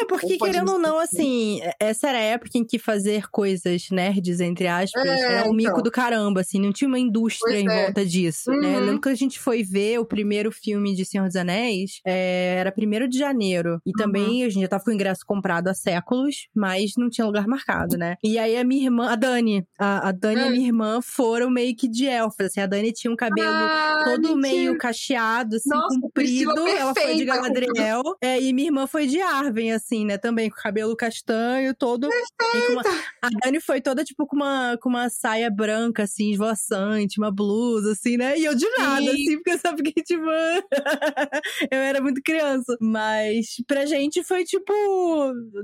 É, porque querendo ou não, assim, essa era a época em que fazer coisas nerds, entre aspas, é, era um mico então. do caramba, assim, não tinha uma indústria pois em é. volta disso, né? uhum. né? Eu lembro que a gente foi ver o primeiro filme de Senhor dos Anéis, é, era primeiro de janeiro. E uhum. também a gente já tava com o ingresso comprado há séculos, mas não tinha lugar marcado, né? E aí a minha irmã, a Dani, a, a Dani e a é. minha irmã foram meio que de elfas, assim, a Dani tinha um cabelo ah, todo mentira. meio cacheado, assim, Nossa, comprido. Ela foi de Galadriel. É, e minha irmã foi de Arven, assim, né? Também com cabelo castanho, todo. Uma... A Dani foi toda, tipo, com uma, com uma saia branca, assim, esvoaçante, uma blusa, assim, né? E eu de nada, Sim. assim, porque eu só fiquei, tipo. eu era muito criança. Mas pra gente foi, tipo,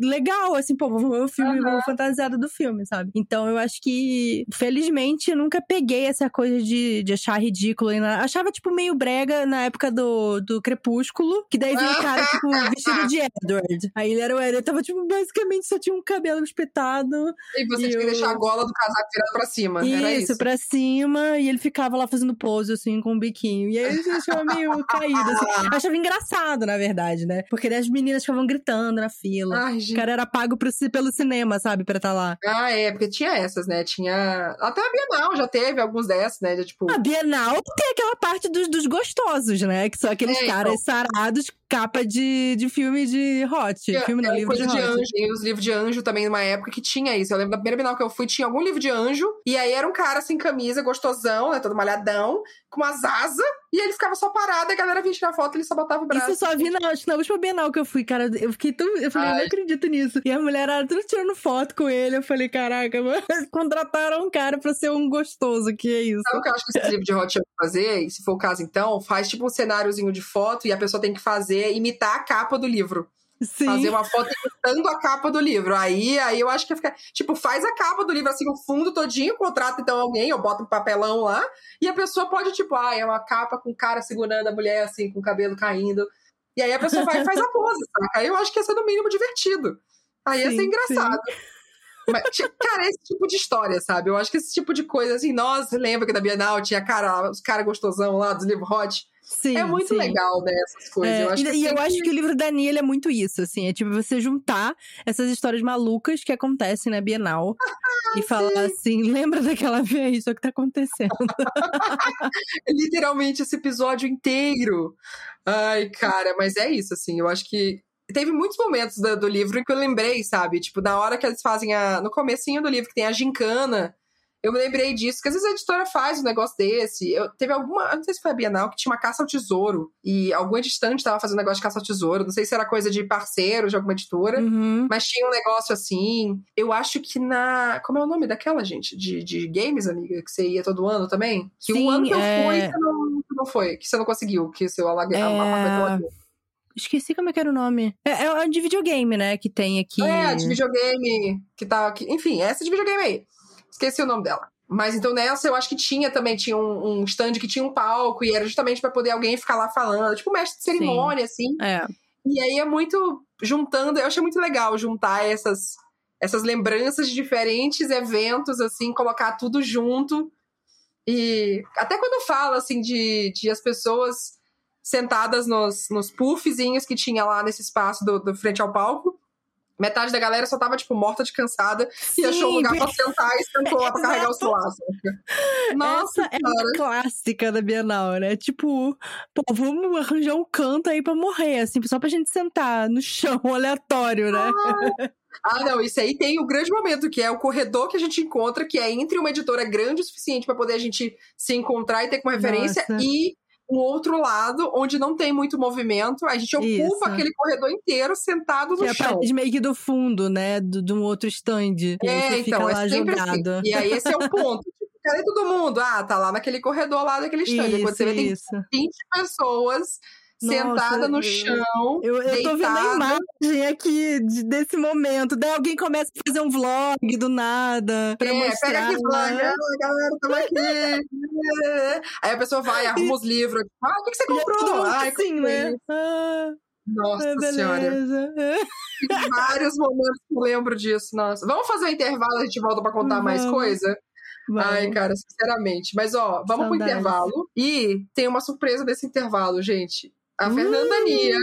legal, assim, pô, vou ver o filme, uhum. vou fantasiada do filme, sabe? Então eu acho que, felizmente, eu nunca peguei essa coisa de de, achar ridículo. Achava, tipo, meio brega na época do, do Crepúsculo, que daí vinha o cara, tipo, vestido de Edward. Aí ele era o Edward, tava, tipo, basicamente só tinha um cabelo espetado. E você e tinha eu... que deixar a gola do casaco virada pra cima, isso, era isso? pra cima, e ele ficava lá fazendo pose, assim, com um biquinho. E aí a gente achava meio caído, assim. Achava engraçado, na verdade, né? Porque daí as meninas ficavam gritando na fila. Ai, o cara era pago pro, pelo cinema, sabe, pra estar tá lá. Ah, é, porque tinha essas, né? Tinha. Até a Bienal já teve alguns dessas, né? De, tipo, a Bienal tem aquela parte dos, dos gostosos, né? Que são aqueles é, caras então... sarados capa de, de filme de hot. É, filme não, é, livro de, de anjo. E os livros de anjo também, numa época que tinha isso. Eu lembro da primeira Bienal que eu fui, tinha algum livro de anjo. E aí era um cara sem camisa, gostosão, né? Todo malhadão, com umas asas. E ele ficava só parado, e a galera vinha tirar foto e ele só botava o braço. Isso eu só vi na, na última Bienal que eu fui, cara. Eu fiquei tão. Eu falei, Ai. eu não acredito nisso. E a mulher era tudo tirando foto com ele. Eu falei, caraca, mano, contrataram um cara pra ser um gostoso, que é isso. Sabe o que eu acho que esse livro de hot que fazer? E se for o caso, então, faz tipo um cenáriozinho de foto e a pessoa tem que fazer, imitar a capa do livro. Sim. Fazer uma foto imitando a capa do livro. Aí, aí eu acho que fica. Tipo, faz a capa do livro, assim, o fundo todinho, contrata então alguém, ou bota um papelão lá, e a pessoa pode, tipo, ah, é uma capa com o cara segurando a mulher, assim, com o cabelo caindo. E aí a pessoa vai e faz a pose, saca? Aí eu acho que ia ser no mínimo divertido. Aí sim, ia ser engraçado. Sim. Mas, cara, esse tipo de história, sabe? Eu acho que esse tipo de coisa, assim, nossa, lembra que da Bienal tinha cara, os caras gostosão lá dos livros hot? Sim, é muito sim. legal, né, essas coisas. É, eu acho e, e eu acho que o livro da Nia é muito isso, assim. É tipo você juntar essas histórias malucas que acontecem na Bienal e falar sim. assim: lembra daquela vez, o que tá acontecendo? Literalmente esse episódio inteiro. Ai, cara, mas é isso, assim. Eu acho que teve muitos momentos do, do livro que eu lembrei, sabe? Tipo, na hora que eles fazem a. No comecinho do livro, que tem a gincana Eu me lembrei disso, que às vezes a editora faz um negócio desse. Eu, teve alguma, não sei se foi a Bienal, que tinha uma caça ao tesouro. E algum editante estava fazendo um negócio de caça ao tesouro. Não sei se era coisa de parceiro de alguma editora, Uhum. mas tinha um negócio assim. Eu acho que na. Como é o nome daquela, gente? De, de games, amiga? Que você ia todo ano também? Que Sim, o ano que eu é- fui, você não, não foi. Que você não conseguiu, que o seu alague... É, Esqueci como é que era o nome. É, é a de videogame, né? Que tem aqui. É, de videogame, que tá aqui. Enfim, essa de videogame aí. Esqueci o nome dela. Mas então nessa eu acho que tinha também, tinha um, um stand que tinha um palco, e era justamente pra poder alguém ficar lá falando, tipo mestre de cerimônia, assim. É. E aí é muito juntando, eu achei muito legal juntar essas, essas lembranças de diferentes eventos, assim, colocar tudo junto. E até quando fala, assim, de, de as pessoas sentadas nos, nos puffzinhos que tinha lá nesse espaço do, do frente ao palco. Metade da galera só tava, tipo, morta de cansada e achou um Sim, lugar pra sentar e sentou lá pra carregar o celular. Nossa, Essa é cara. a clássica da Bienal, né? Tipo, pô, vamos arranjar um canto aí pra morrer, assim, só pra gente sentar no chão aleatório, né? Ah, não, isso aí tem o grande momento, que é o corredor que a gente encontra, que é entre uma editora grande o suficiente pra poder a gente se encontrar e ter como referência, Nossa. e um outro lado, onde não tem muito movimento, a gente ocupa Isso. aquele corredor inteiro sentado que no é a chão. parede meio que do fundo, né? Do- De um outro stand. É, então, é sempre jogado. assim. E aí esse é o ponto. Tipo, cadê todo mundo? Ah, tá lá naquele corredor lá daquele stand. Quando Isso, você vê, tem isso. 20 pessoas Nossa, sentadas no chão. Eu, eu tô vendo a imagem aqui de- desse momento. Daí alguém começa a fazer um vlog do nada. Pra É, mostrar, pega aqui, flag, né? ah, galera, tamo aqui. É. Aí a pessoa vai, arruma os livros. Ah, o que, que você é comprou? mundo Ai, assim, né? Ah, Nossa é, senhora. É. Vários momentos que eu lembro disso. Nossa. Vamos fazer um intervalo, a gente volta pra contar mais Vamos. coisa? Ai, Vamos. cara, sinceramente. Mas, ó, vamos pro Saudades. intervalo. E tem uma surpresa desse intervalo, gente. A Fernanda Uh, Nia,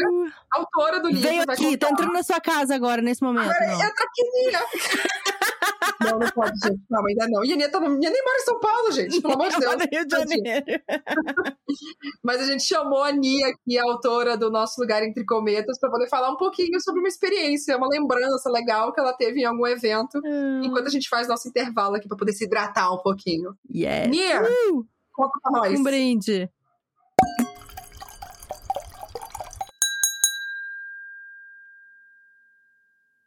autora do livro, Veio aqui, tá entrando na sua casa agora, nesse momento. não. Entra aqui, Nia! não, não pode, gente. Calma, ainda não. E a Nia, tá no... Nia nem mora em São Paulo, gente. Pelo amor de Eu Deus. Rio de Janeiro. Mas a gente chamou a Nia aqui, a autora do Nosso Lugar Entre Cometas, para poder falar um pouquinho sobre uma experiência, uma lembrança legal que ela teve em algum evento, enquanto a gente faz nosso intervalo aqui para poder se hidratar um pouquinho. Yes. Nia, Uh, conta pra nós. um brinde.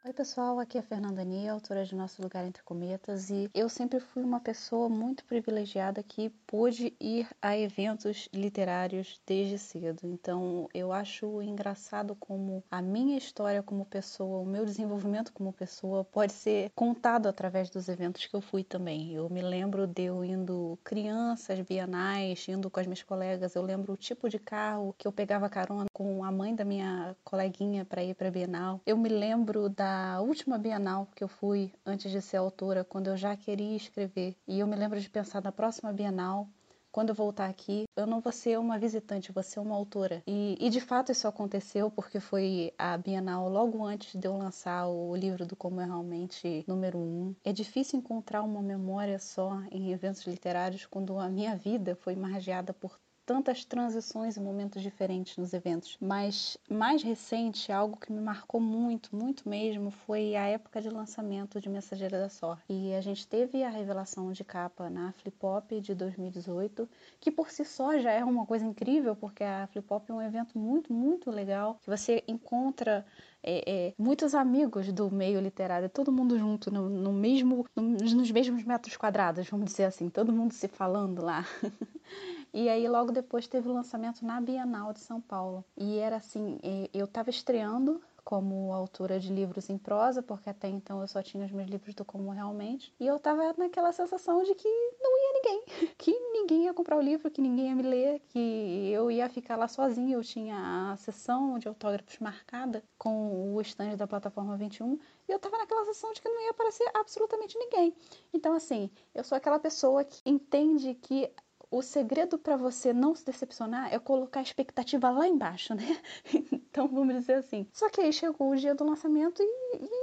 Oi, pessoal, aqui é a Fernanda Nia, autora de Nosso Lugar Entre Cometas, e eu sempre fui uma pessoa muito privilegiada que pôde ir a eventos literários desde cedo. Então, eu acho engraçado como a minha história como pessoa, o meu desenvolvimento como pessoa pode ser contado através dos eventos que eu fui também. Eu me lembro de eu indo crianças, bienais, indo com as minhas colegas, eu lembro o tipo de carro que eu pegava carona com a mãe da minha coleguinha para ir para Bienal. Eu me lembro da última Bienal que eu fui antes de ser autora, quando eu já queria escrever. E eu me lembro de pensar na próxima Bienal, quando eu voltar aqui, eu não vou ser uma visitante, vou ser uma autora. E, e, de fato isso aconteceu porque foi a Bienal logo antes de eu lançar o livro do Como é Realmente número 1. Um. É difícil encontrar uma memória só em eventos literários quando a minha vida foi margeada por tantas transições e momentos diferentes nos eventos. Mas mais recente, algo que me marcou muito, muito mesmo, foi a época de lançamento de Mensageira da Sorte. E a gente teve a revelação de capa na Flip Pop de 2018, que por si só já é uma coisa incrível, porque a Flip Pop é um evento muito, muito legal, que você encontra é, é, muitos amigos do meio literário, todo mundo junto, no, no mesmo, no, nos mesmos metros quadrados, vamos dizer assim, todo mundo se falando lá. E aí logo depois teve o lançamento na Bienal de São Paulo. E era assim, eu estava estreando como autora de livros em prosa, porque até então eu só tinha os meus livros do Como Realmente. E eu tava naquela sensação de que não ia ninguém, que ninguém ia comprar o livro, que ninguém ia me ler, que eu ia ficar lá sozinha. Eu tinha a sessão de autógrafos marcada com o stand da plataforma 21 e eu tava naquela sensação de que não ia aparecer absolutamente ninguém. Então, assim, eu sou aquela pessoa que entende que o segredo para você não se decepcionar é colocar a expectativa lá embaixo, né? Então vamos dizer assim. Só que aí chegou o dia do lançamento e,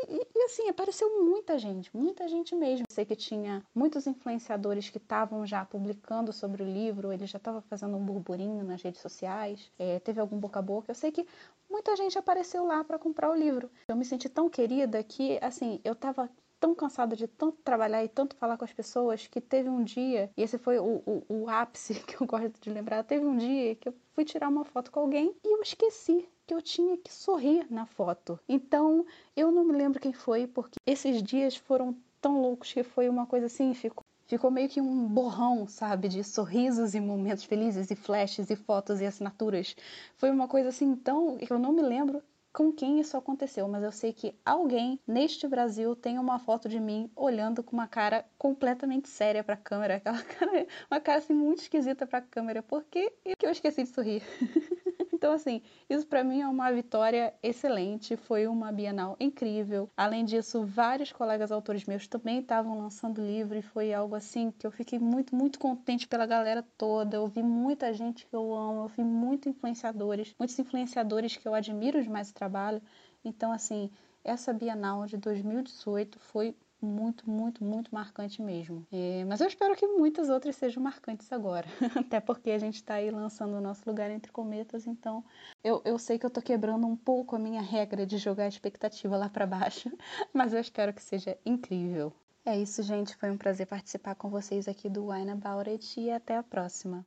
e, e assim, apareceu muita gente, muita gente mesmo. Eu sei que tinha muitos influenciadores que estavam já publicando sobre o livro, ele já estava fazendo um burburinho nas redes sociais, é, teve algum boca a boca. Eu sei que muita gente apareceu lá para comprar o livro. Eu me senti tão querida que, assim, eu tava tão cansada de tanto trabalhar e tanto falar com as pessoas que teve um dia, e esse foi o, o, o ápice que eu gosto de lembrar, teve um dia que eu fui tirar uma foto com alguém e eu esqueci que eu tinha que sorrir na foto. Então, eu não me lembro quem foi, porque esses dias foram tão loucos que foi uma coisa assim, ficou ficou meio que um borrão, sabe, de sorrisos e momentos felizes e flashes e fotos e assinaturas. Foi uma coisa assim tão que eu não me lembro com quem isso aconteceu, mas eu sei que alguém neste Brasil tem uma foto de mim olhando com uma cara completamente séria para a câmera, aquela cara, uma cara assim muito esquisita para a câmera, porque eu esqueci de sorrir. Então, assim, isso para mim é uma vitória excelente. Foi uma Bienal incrível. Além disso, vários colegas autores meus também estavam lançando livro e foi algo assim que eu fiquei muito, muito contente pela galera toda. Eu vi muita gente que eu amo, eu vi muitos influenciadores, muitos influenciadores que eu admiro demais o trabalho. Então, assim, essa Bienal de 2018 foi muito, muito, muito marcante mesmo. É, mas eu espero que muitas outras sejam marcantes agora. Até porque a gente está aí lançando o nosso lugar entre cometas, então eu, eu sei que eu tô quebrando um pouco a minha regra de jogar a expectativa lá para baixo, mas eu espero que seja incrível. É isso, gente. Foi um prazer participar com vocês aqui do Wine About It e até a próxima.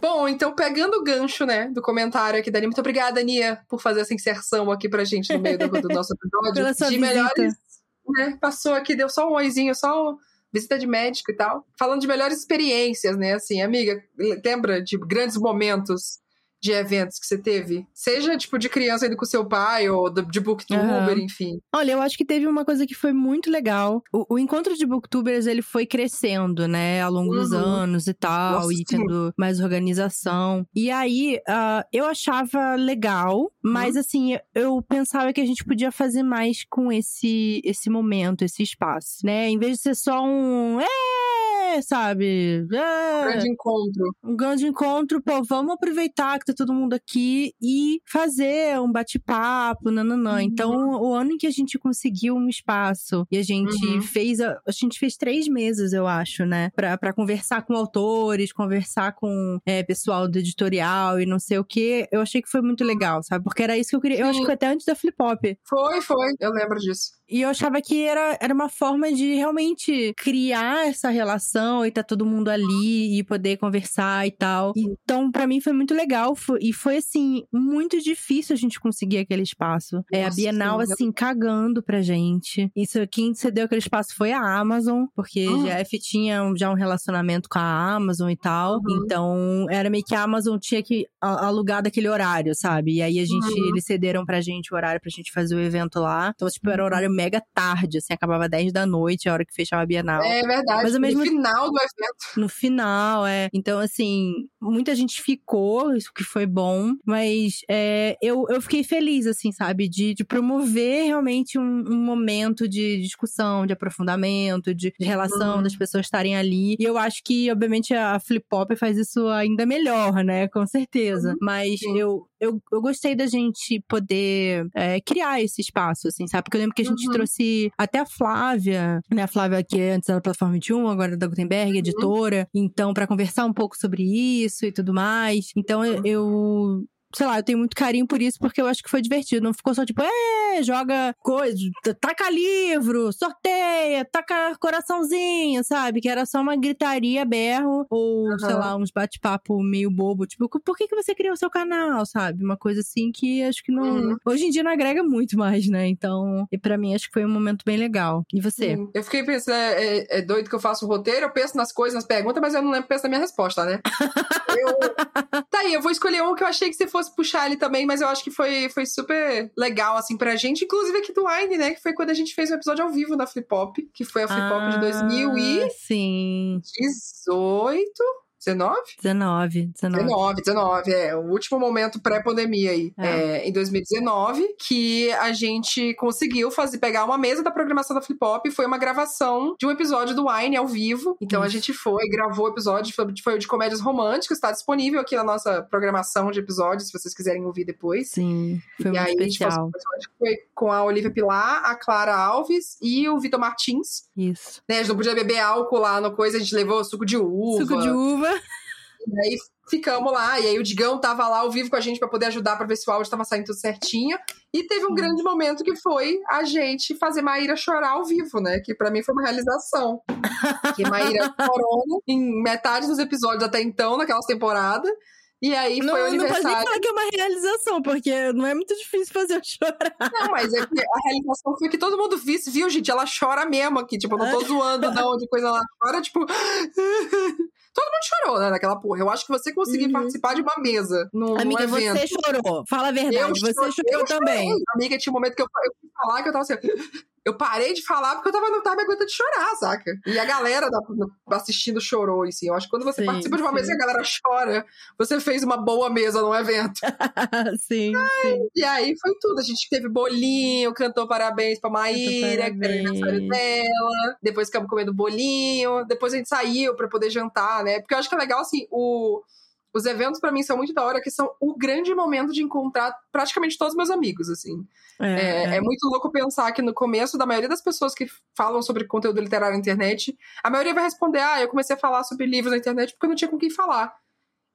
Bom, então pegando o gancho, né, do comentário aqui da Ani, muito obrigada, Ania, por fazer essa inserção aqui pra gente no meio do, do nosso episódio. De visita. melhores, né, passou aqui, deu só um oizinho, só um- visita de médico e tal. Falando de melhores experiências, né, assim, amiga, lembra de grandes momentos de eventos que você teve? Seja, tipo, de criança indo com seu pai, ou do- de booktuber, Aham. enfim. Olha, eu acho que teve uma coisa que foi muito legal. O, o encontro de booktubers, ele foi crescendo, né, ao longo dos Uhum. anos e tal, Nossa, e sim. tendo mais organização. E aí, ah, eu achava legal, mas Uhum. assim, eu pensava que a gente podia fazer mais com esse, esse momento, esse espaço, né? Em vez de ser só um. É, sabe? É, Grande encontro. um grande encontro, pô, vamos aproveitar que tá todo mundo aqui e fazer um bate-papo, nananã. Uhum. Então, o ano em que a gente conseguiu um espaço e a gente Uhum. fez, a, a gente fez três meses, eu acho, né? Pra, pra conversar com autores, conversar com é, pessoal do editorial e não sei o que, eu achei que foi muito legal, sabe? Porque era isso que eu queria. Eu acho Sim. que foi até antes da Flip Hop. Foi, foi, eu lembro disso. E eu achava que era, era uma forma de realmente criar essa relação e tá todo mundo ali e poder conversar e tal. Então, pra mim foi muito legal. E foi, assim, muito difícil a gente conseguir aquele espaço. É, a Nossa, Bienal, sim. assim, cagando pra gente. Isso, quem cedeu aquele espaço foi a Amazon, porque Hum. Jeff tinha já um relacionamento com a Amazon e tal. Uhum. Então, era meio que a Amazon tinha que a- alugar daquele horário, sabe? E aí a gente, Uhum. eles cederam pra gente o horário pra gente fazer o evento lá. Então, tipo, era um horário mega tarde, assim, acabava 10 da noite, a hora que fechava a Bienal. É verdade. Mas ao mesmo- No final do evento. No final, é. Então, assim, muita gente ficou, isso que foi bom, mas é, eu, eu fiquei feliz, assim, sabe? De, de promover realmente um, um momento de discussão, de aprofundamento, de, de relação Uhum. das pessoas estarem ali. E eu acho que, obviamente, a Flip Pop faz isso ainda melhor, né? Com certeza. Mas Sim. eu, eu, eu gostei da gente poder é, criar esse espaço, assim, sabe? Porque eu lembro que a gente Uhum. trouxe até a Flávia, né? A Flávia que antes era da Plataforma 21, agora é da Gutenberg, editora. Então, pra conversar um pouco sobre isso e tudo mais. Então, eu- eu sei lá, eu tenho muito carinho por isso, porque eu acho que foi divertido. Não ficou só tipo, é, joga coisa, taca livro, sorteia, taca coraçãozinho, sabe? Que era só uma gritaria, berro, ou, sei Aham. lá, uns bate-papo meio bobo. Tipo, por que, que você criou o seu canal, sabe? Uma coisa assim que acho que não. Uhum. Hoje em dia não agrega muito mais, né? Então, e pra mim acho que foi um momento bem legal. E você? Sim. Eu fiquei pensando, é, é- é doido que eu faço o roteiro, eu penso nas coisas, nas perguntas, mas eu não lembro penso na minha resposta, né? Eu- Tá aí, eu vou escolher um que eu achei que você fosse puxar ele também, mas eu acho que foi, foi super legal, assim, pra gente, inclusive aqui do Wine, né? Que foi quando a gente fez o episódio ao vivo na Flip Pop, que foi a Flip Pop de Ah, 2018. Sim. 19? 19, 19. 19, 19, é. O último momento pré-pandemia aí. É, em 2019, que a gente conseguiu fazer, pegar uma mesa da programação da Flip Hop e foi uma gravação de um episódio do Wine ao vivo. Então a Isso. gente foi, gravou o episódio, foi, o de comédias românticas, tá disponível aqui na nossa programação de episódios, se vocês quiserem ouvir depois. Sim, foi e muito aí, a gente especial. acho que foi com a Olivia Pilar, a Clara Alves e o Vitor Martins. Isso. Né, a gente não podia beber álcool lá no coisa, a gente levou suco de uva. Suco de uva. E aí ficamos lá. E aí o Digão tava lá ao vivo com a gente para poder ajudar para ver se o áudio tava saindo tudo certinho. E teve um grande momento que foi a gente fazer Maíra chorar ao vivo, né? Que para mim foi uma realização. que Maíra chorou em metade dos episódios até então, naquelas temporadas. E aí não, foi o aniversário. Não pode nem falar que é uma realização, porque não é muito difícil fazer eu chorar. Não, mas é que a realização foi que todo mundo visse, viu, gente? Ela chora mesmo aqui. Tipo, eu não tô zoando, não, de coisa lá. Chora, tipo. Todo mundo chorou, né, naquela porra. Eu acho que você conseguiu uhum. participar de uma mesa no, Amiga, no evento. você chorou. Fala a verdade, eu você chorou, chorou também. Amiga, tinha um momento que eu, eu fui falar que eu tava assim eu parei de falar porque eu tava, não tava me aguentando de chorar, saca? E a galera da, assistindo chorou, assim. Eu acho que quando você sim, participa de uma sim. mesa e a galera chora, você fez uma boa mesa num evento. sim, Ai, sim. E aí foi tudo. A gente teve bolinho, cantou parabéns pra Maíra, que era aniversário dela. Depois ficamos comendo bolinho. Depois a gente saiu pra poder jantar, né? Porque eu acho que é legal, assim, o os eventos para mim são muito da hora, que são o grande momento de encontrar praticamente todos os meus amigos, assim. É, é, é. é, muito louco pensar que no começo da maioria das pessoas que falam sobre conteúdo literário na internet, a maioria vai responder: ah, eu comecei a falar sobre livros na internet porque eu não tinha com quem falar.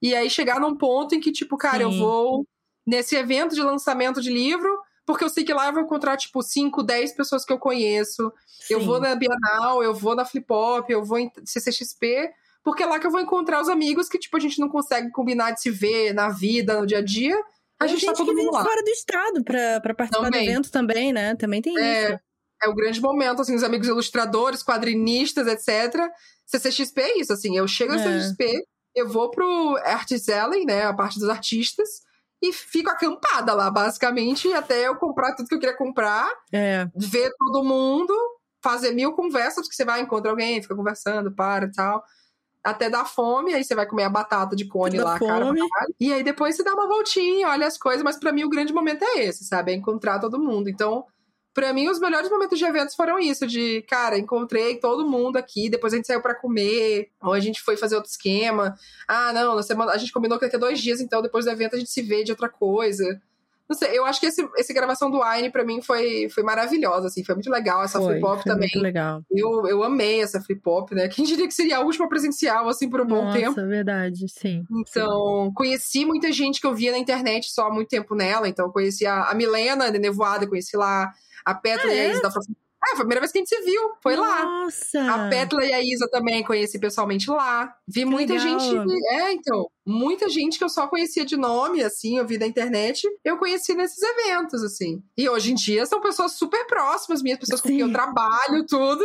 E aí chegar num ponto em que, tipo, cara, Sim. eu vou nesse evento de lançamento de livro, porque eu sei que lá eu vou encontrar, tipo, 5, 10 pessoas que eu conheço. Sim. Eu vou na Bienal, eu vou na Flip Hop, eu vou em CCXP, porque é lá que eu vou encontrar os amigos que, tipo, a gente não consegue combinar de se ver na vida, no dia a dia. A gente, gente tá todo que mundo vem fora do estado pra, pra participar também. do evento também, né? Também tem é, isso. É o grande momento, assim, os amigos ilustradores, quadrinistas, etc. CCXP é isso, assim, eu chego no é. CCXP, eu vou pro Artist Alley, né, a parte dos artistas, e fico acampada lá, basicamente, até eu comprar tudo que eu queria comprar, é. ver todo mundo, fazer mil conversas, porque você vai, encontra alguém, fica conversando, para e tal até dar fome, aí você vai comer a batata de cone lá, fome. cara. E aí depois você dá uma voltinha, olha as coisas, mas para mim o grande momento é esse, sabe? É encontrar todo mundo. Então, para mim, os melhores momentos de eventos foram isso: de, cara, encontrei todo mundo aqui, depois a gente saiu para comer, ou a gente foi fazer outro esquema. Ah, não, na semana, a gente combinou que daqui a dois dias, então depois do evento a gente se vê de outra coisa. Não sei, eu acho que esse, essa gravação do Wine pra mim foi, foi maravilhosa, assim, foi muito legal. Essa foi, flip pop também. Muito legal. Eu, eu amei essa flip pop, né? Quem diria que seria a última presencial, assim, por um Nossa, bom tempo. é verdade, sim. Então, sim. conheci muita gente que eu via na internet só há muito tempo nela. Então, conheci a, a Milena de Nevoada, conheci lá a Petra ah, é? da é, foi a primeira vez que a gente se viu. Foi Nossa. lá. Nossa! A Petla e a Isa também conheci pessoalmente lá. Vi que muita legal. gente. É, então. Muita gente que eu só conhecia de nome, assim, eu vi da internet, eu conheci nesses eventos, assim. E hoje em dia são pessoas super próximas minhas, pessoas Sim. com quem eu trabalho, tudo.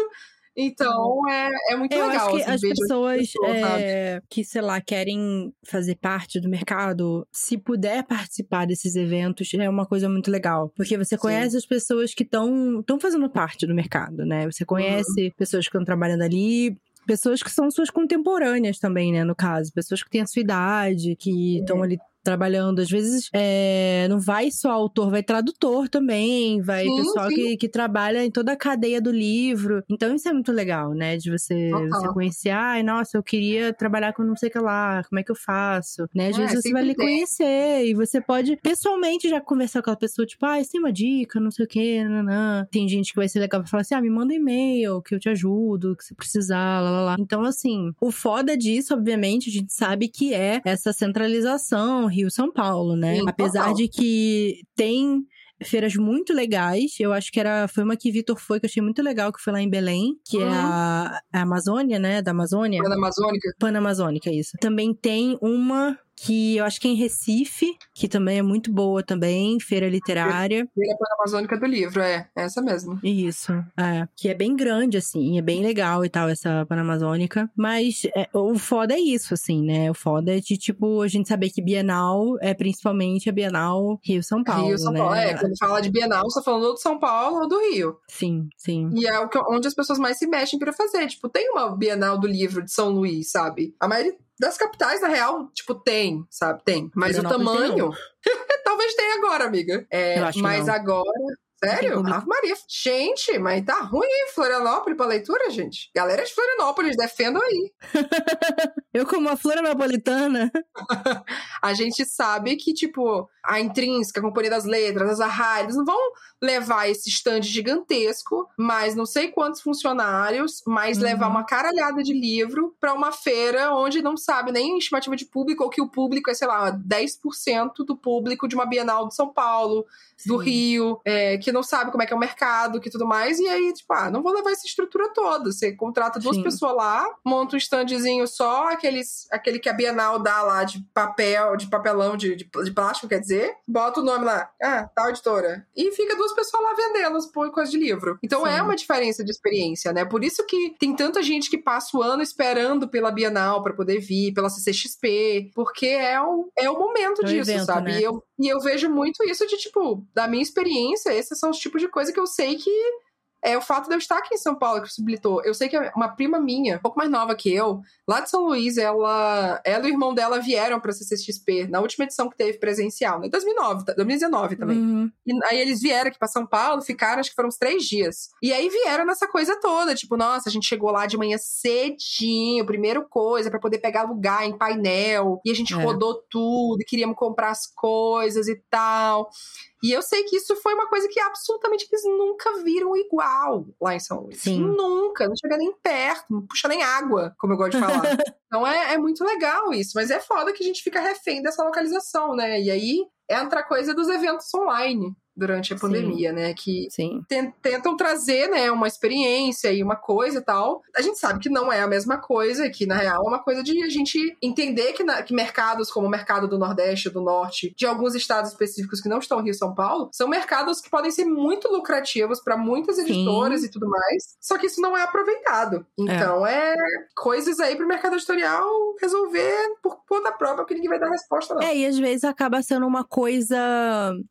Então é, é muito eu legal. Acho que assim, as pessoas, é, que, sei lá, querem fazer parte do mercado, se puder participar desses eventos, é uma coisa muito legal. Porque você conhece Sim. as pessoas que estão fazendo parte do mercado, né? Você conhece uhum. pessoas que estão trabalhando ali, pessoas que são suas contemporâneas também, né, no caso. Pessoas que têm a sua idade, que estão uhum. ali trabalhando. Às vezes é, não vai só autor, vai tradutor também, vai sim, pessoal sim. Que, que trabalha em toda a cadeia do livro. Então isso é muito legal, né? De você, você conhecer, ai, nossa, eu queria trabalhar com não sei o que lá, como é que eu faço? Né? Às é, vezes você vai lhe conhecer e você pode pessoalmente já conversar com aquela pessoa, tipo, ah, tem uma dica, não sei o que, nanã. Tem gente que vai ser legal pra falar assim, ah, me manda um e-mail que eu te ajudo, que você precisar, lá, lá, lá. Então, assim, o foda disso, obviamente, a gente sabe que é essa centralização Rio São Paulo, né? Sim, Apesar total. de que tem feiras muito legais. Eu acho que era foi uma que Vitor foi que eu achei muito legal, que foi lá em Belém, que uhum. é a, a Amazônia, né, da Amazônia. Panamazônica. Panamazônica, isso. Também tem uma que eu acho que é em Recife, que também é muito boa também, feira literária. Feira Panamazônica do livro, é, é essa mesmo. Isso, é. Que é bem grande, assim, é bem legal e tal, essa Panamazônica. Mas é, o foda é isso, assim, né? O foda é de, tipo, a gente saber que Bienal é principalmente a Bienal Rio-São Paulo, Rio-São né? Paulo, é. Quando fala de Bienal, você tá falando ou do São Paulo ou do Rio. Sim, sim. E é onde as pessoas mais se mexem para fazer. Tipo, tem uma Bienal do livro de São Luís, sabe? A maioria das capitais, na real, tipo, tem, sabe? Tem. Mas o tamanho. talvez tenha agora, amiga. É, mas agora. Sério? Ave Maria. Gente, mas tá ruim em Florianópolis pra leitura, gente. Galera de Florianópolis, defendam aí. Eu, como a florianopolitana. a gente sabe que, tipo, a Intrínseca, a Companhia das Letras, as Arra, eles não vão levar esse stand gigantesco, mais não sei quantos funcionários, mas uhum. levar uma caralhada de livro para uma feira onde não sabe nem estimativa de público, ou que o público é, sei lá, 10% do público de uma Bienal de São Paulo, Sim. do Rio, é, que não sabe como é que é o mercado, que tudo mais, e aí, tipo, ah, não vou levar essa estrutura toda. Você contrata duas Sim. pessoas lá, monta um standzinho só, aqueles, aquele que a Bienal dá lá de papel, de papelão, de, de, de plástico, quer dizer, bota o nome lá, ah, tal editora, e fica duas pessoas lá vendendo as coisas de livro. Então Sim. é uma diferença de experiência, né? Por isso que tem tanta gente que passa o ano esperando pela Bienal para poder vir, pela CCXP, porque é o, é o momento é disso, evento, sabe? Né? E, eu, e eu vejo muito isso de, tipo, da minha experiência, esses são os tipos de coisa que eu sei que é o fato de eu estar aqui em São Paulo que possibilitou. Eu sei que uma prima minha, um pouco mais nova que eu, lá de São Luís, ela, ela e o irmão dela vieram pra CCXP na última edição que teve presencial, né? 2009, 2019 também. Uhum. E aí eles vieram aqui pra São Paulo, ficaram, acho que foram uns três dias. E aí vieram nessa coisa toda, tipo, nossa, a gente chegou lá de manhã cedinho, primeiro coisa, para poder pegar lugar em painel, e a gente é. rodou tudo, queríamos comprar as coisas e tal. E eu sei que isso foi uma coisa que absolutamente eles nunca viram igual lá em São Luís. Sim. Nunca, não chega nem perto, não puxa nem água, como eu gosto de falar. então é, é muito legal isso, mas é foda que a gente fica refém dessa localização, né? E aí entra a coisa dos eventos online durante a pandemia, Sim. né? Que Sim. tentam trazer, né, uma experiência e uma coisa e tal. A gente sabe que não é a mesma coisa, que na real é uma coisa de a gente entender que, na, que mercados como o mercado do Nordeste, do Norte, de alguns estados específicos que não estão Rio e São Paulo, são mercados que podem ser muito lucrativos para muitas editoras Sim. e tudo mais, só que isso não é aproveitado. Então é, é coisas aí para o mercado editorial resolver por conta própria, porque ninguém vai dar resposta não. É, e às vezes acaba sendo uma coisa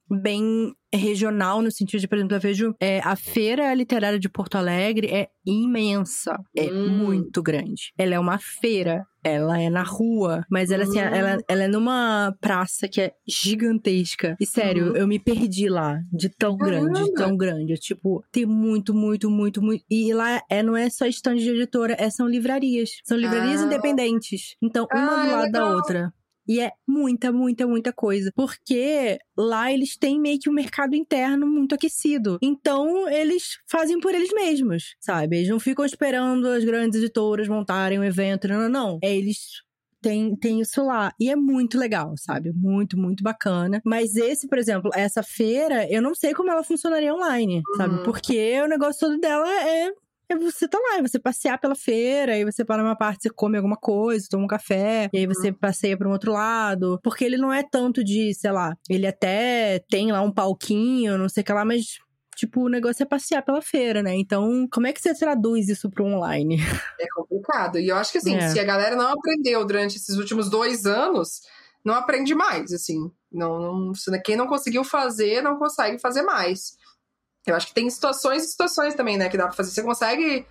bem regional, no sentido de, por exemplo, eu vejo é, a Feira Literária de Porto Alegre é imensa, é hum. muito grande. Ela é uma feira, ela é na rua, mas ela, assim, ela, hum. ela é numa praça que é gigantesca. E sério, uhum. eu me perdi lá, de tão Caramba. grande, de tão grande. Tipo, tem muito, muito, muito, muito. E lá é, não é só estande de editora, é, são livrarias. São livrarias ah. independentes. Então, uma ah, do lado legal. da outra. E é muita, muita, muita coisa. Porque lá eles têm meio que um mercado interno muito aquecido. Então, eles fazem por eles mesmos, sabe? Eles não ficam esperando as grandes editoras montarem um evento. Não, não, não. É, eles tem, tem isso lá. E é muito legal, sabe? Muito, muito bacana. Mas esse, por exemplo, essa feira, eu não sei como ela funcionaria online, uhum. sabe? Porque o negócio todo dela é é você tá lá, você passear pela feira, aí você para numa parte, você come alguma coisa, toma um café, e aí você uhum. passeia para um outro lado. Porque ele não é tanto de, sei lá, ele até tem lá um palquinho, não sei o que lá, mas tipo, o negócio é passear pela feira, né? Então, como é que você traduz isso pro online? É complicado. E eu acho que, assim, é. se a galera não aprendeu durante esses últimos dois anos, não aprende mais, assim. Não, não, quem não conseguiu fazer, não consegue fazer mais. Eu acho que tem situações e situações também, né, que dá pra fazer. Você consegue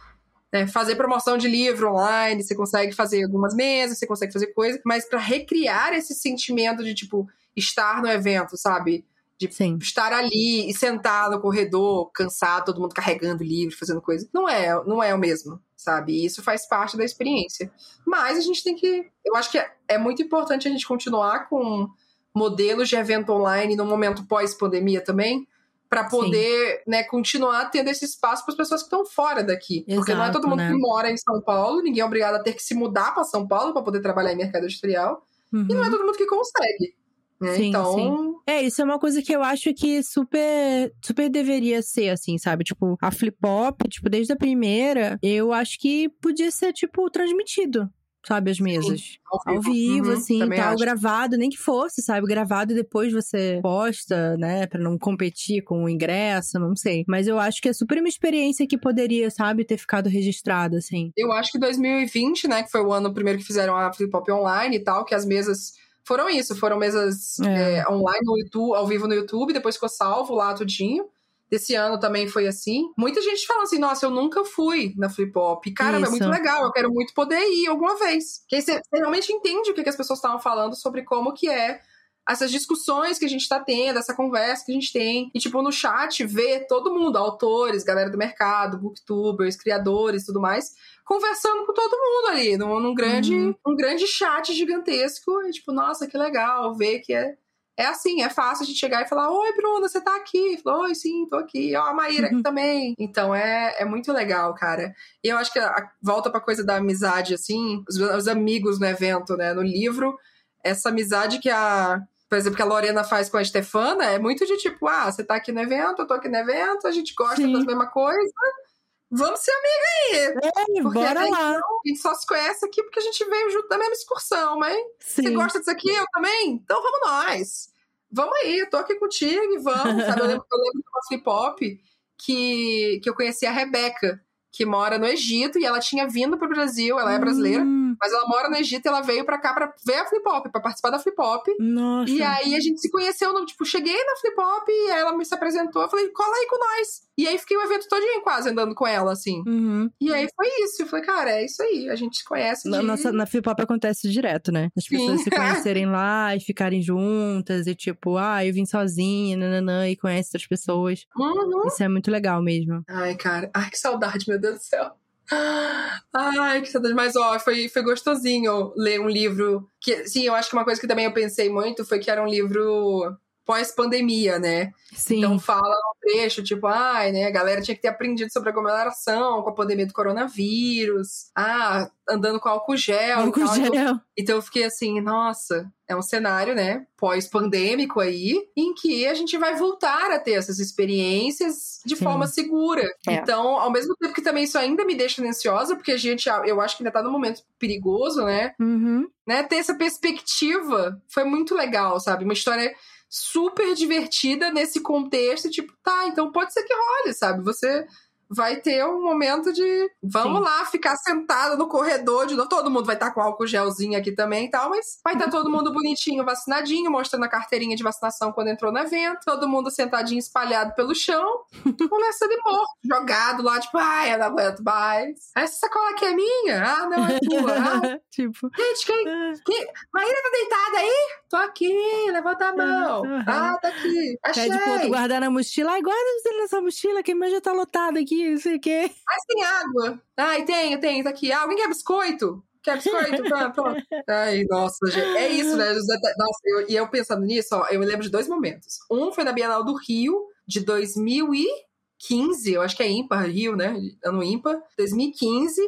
né, fazer promoção de livro online, você consegue fazer algumas mesas, você consegue fazer coisa, mas para recriar esse sentimento de, tipo, estar no evento, sabe? De Sim. estar ali e sentar no corredor, cansado, todo mundo carregando livro, fazendo coisa. Não é, não é o mesmo, sabe? E isso faz parte da experiência. Mas a gente tem que. Eu acho que é, é muito importante a gente continuar com modelos de evento online no momento pós-pandemia também, para poder né, continuar tendo esse espaço para as pessoas que estão fora daqui. Exato, Porque não é todo mundo né? que mora em São Paulo, ninguém é obrigado a ter que se mudar para São Paulo para poder trabalhar em mercado editorial. Uhum. E não é uhum. todo mundo que consegue. Né? Sim, então. Sim. É, isso é uma coisa que eu acho que super, super deveria ser, assim, sabe? Tipo, a Flip Pop, tipo, desde a primeira, eu acho que podia ser, tipo, transmitido sabe, as mesas. Sim, ao vivo, ao vivo uhum, assim, tal, acho. gravado, nem que fosse, sabe, gravado e depois você posta, né, para não competir com o ingresso, não sei. Mas eu acho que é super uma experiência que poderia, sabe, ter ficado registrada, assim. Eu acho que 2020, né, que foi o ano primeiro que fizeram a Flip Pop online e tal, que as mesas foram isso, foram mesas é. É, online no YouTube, ao vivo no YouTube, depois ficou salvo lá tudinho. Esse ano também foi assim. Muita gente fala assim: nossa, eu nunca fui na Flip Hop. Cara, é muito legal, eu quero muito poder ir alguma vez. Porque aí você, você realmente entende o que, que as pessoas estavam falando sobre como que é essas discussões que a gente tá tendo, essa conversa que a gente tem. E, tipo, no chat, ver todo mundo, autores, galera do mercado, booktubers, criadores tudo mais, conversando com todo mundo ali, num, num grande, uhum. um grande chat gigantesco. E, tipo, nossa, que legal ver que é é assim, é fácil a gente chegar e falar: Oi, Bruna, você tá aqui? Falou, Oi, sim, tô aqui. Ó, a Maíra aqui uhum. também. Então é, é muito legal, cara. E eu acho que a, volta pra coisa da amizade, assim, os, os, amigos no evento, né? No livro, essa amizade que a. Por exemplo, que a Lorena faz com a Stefana é muito de tipo, ah, você tá aqui no evento, eu tô aqui no evento, a gente gosta sim. das mesmas coisas vamos ser amiga aí. É, porque bora lá. Então, a gente só se conhece aqui porque a gente veio junto da mesma excursão, mas Sim. você gosta disso aqui, eu também? Então vamos nós. Vamos aí, tô aqui contigo e vamos. Sabe? Eu, lembro, eu lembro de uma flip-hop que, que eu conheci a Rebeca que mora no Egito e ela tinha vindo pro Brasil, ela é brasileira, hum. mas ela mora no Egito e ela veio pra cá pra ver a Flip Hop, pra participar da Flip Hop. Nossa. E aí a gente se conheceu, no, tipo, cheguei na Flip Hop e ela me se apresentou, eu falei, cola aí com nós. E aí fiquei o evento todinho quase andando com ela, assim. Uhum. E aí foi isso. Eu falei, cara, é isso aí. A gente se conhece. Na, de... nossa, na Flip Hop acontece direto, né? As pessoas Sim. se conhecerem lá e ficarem juntas e tipo, ah, eu vim sozinha, nananã, e conhece outras pessoas. Uhum. Isso é muito legal mesmo. Ai, cara. Ai, que saudade, meu Deus do céu. Ai, que saudade. Mas, ó, foi, foi gostosinho ler um livro. que Sim, eu acho que uma coisa que também eu pensei muito foi que era um livro pós-pandemia, né? Sim. Então fala no trecho, tipo, ai, né, a galera tinha que ter aprendido sobre aglomeração com a pandemia do coronavírus. Ah, andando com álcool gel. Álcool então, gel. Então, então eu fiquei assim, nossa, é um cenário, né, pós-pandêmico aí, em que a gente vai voltar a ter essas experiências de Sim. forma segura. É. Então, ao mesmo tempo que também isso ainda me deixa ansiosa, porque a gente, eu acho que ainda tá num momento perigoso, né? Uhum. Né, ter essa perspectiva foi muito legal, sabe? Uma história super divertida nesse contexto, tipo, tá, então pode ser que role, sabe? Você vai ter um momento de vamos Sim. lá ficar sentado no corredor de novo. Todo mundo vai estar tá com álcool gelzinho aqui também e tal, mas vai estar tá todo mundo bonitinho, vacinadinho, mostrando a carteirinha de vacinação quando entrou no evento. Todo mundo sentadinho, espalhado pelo chão, conversa de morto, jogado lá, tipo, ai, eu não aguento mais. Essa sacola aqui é minha? Ah, não, é tua. Ah. tipo. Gente, quem, quem. Maíra tá deitada aí? Tô aqui, levanta a mão. Ah, tá aqui. Achei. Pede pro outro guardar na mochila. Ai, guarda nessa mochila, que mais já tá lotada aqui não sei o quê. Mas tem água. Ai, tem, tem, tá aqui. Ah, alguém quer biscoito? Quer biscoito? Pronto. Ai, nossa, gente. É isso, né? Nossa, eu, e eu pensando nisso, ó, eu me lembro de dois momentos. Um foi na Bienal do Rio, de 2015, eu acho que é ímpar, Rio, né? Ano ímpar. 2015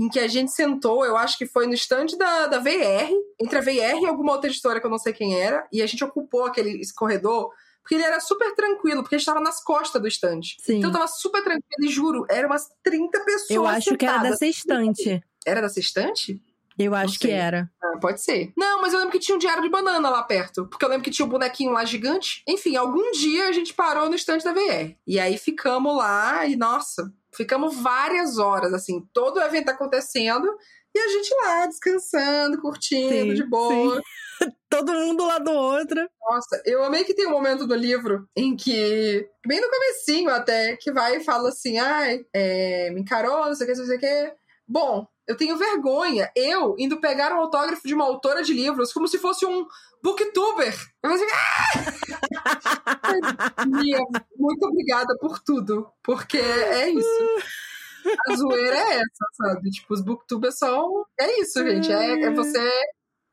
em que a gente sentou, eu acho que foi no stand da, da VR, entre a VR e alguma outra editora que eu não sei quem era, e a gente ocupou aquele corredor porque ele era super tranquilo, porque a gente tava nas costas do estande. Então tava super tranquilo, e juro, eram umas 30 pessoas. Eu acho sentadas. que era dessa estante. Era dessa estante? Eu acho que era. Ah, pode ser. Não, mas eu lembro que tinha um diário de banana lá perto. Porque eu lembro que tinha um bonequinho lá gigante. Enfim, algum dia a gente parou no estande da VR. E aí ficamos lá e, nossa, ficamos várias horas, assim, todo o evento acontecendo. E a gente lá, descansando, curtindo, sim, de boa. Sim. Todo mundo lá do outro. Nossa, eu amei que tem um momento do livro em que, bem no comecinho até, que vai e fala assim, ai, é, me encarou, não sei o que, não sei o que. Bom, eu tenho vergonha, eu indo pegar um autógrafo de uma autora de livros como se fosse um booktuber. Eu assim, ah! Mia, muito obrigada por tudo, porque é isso. A zoeira é essa, sabe? Tipo, os booktubers são. É isso, gente. É, é você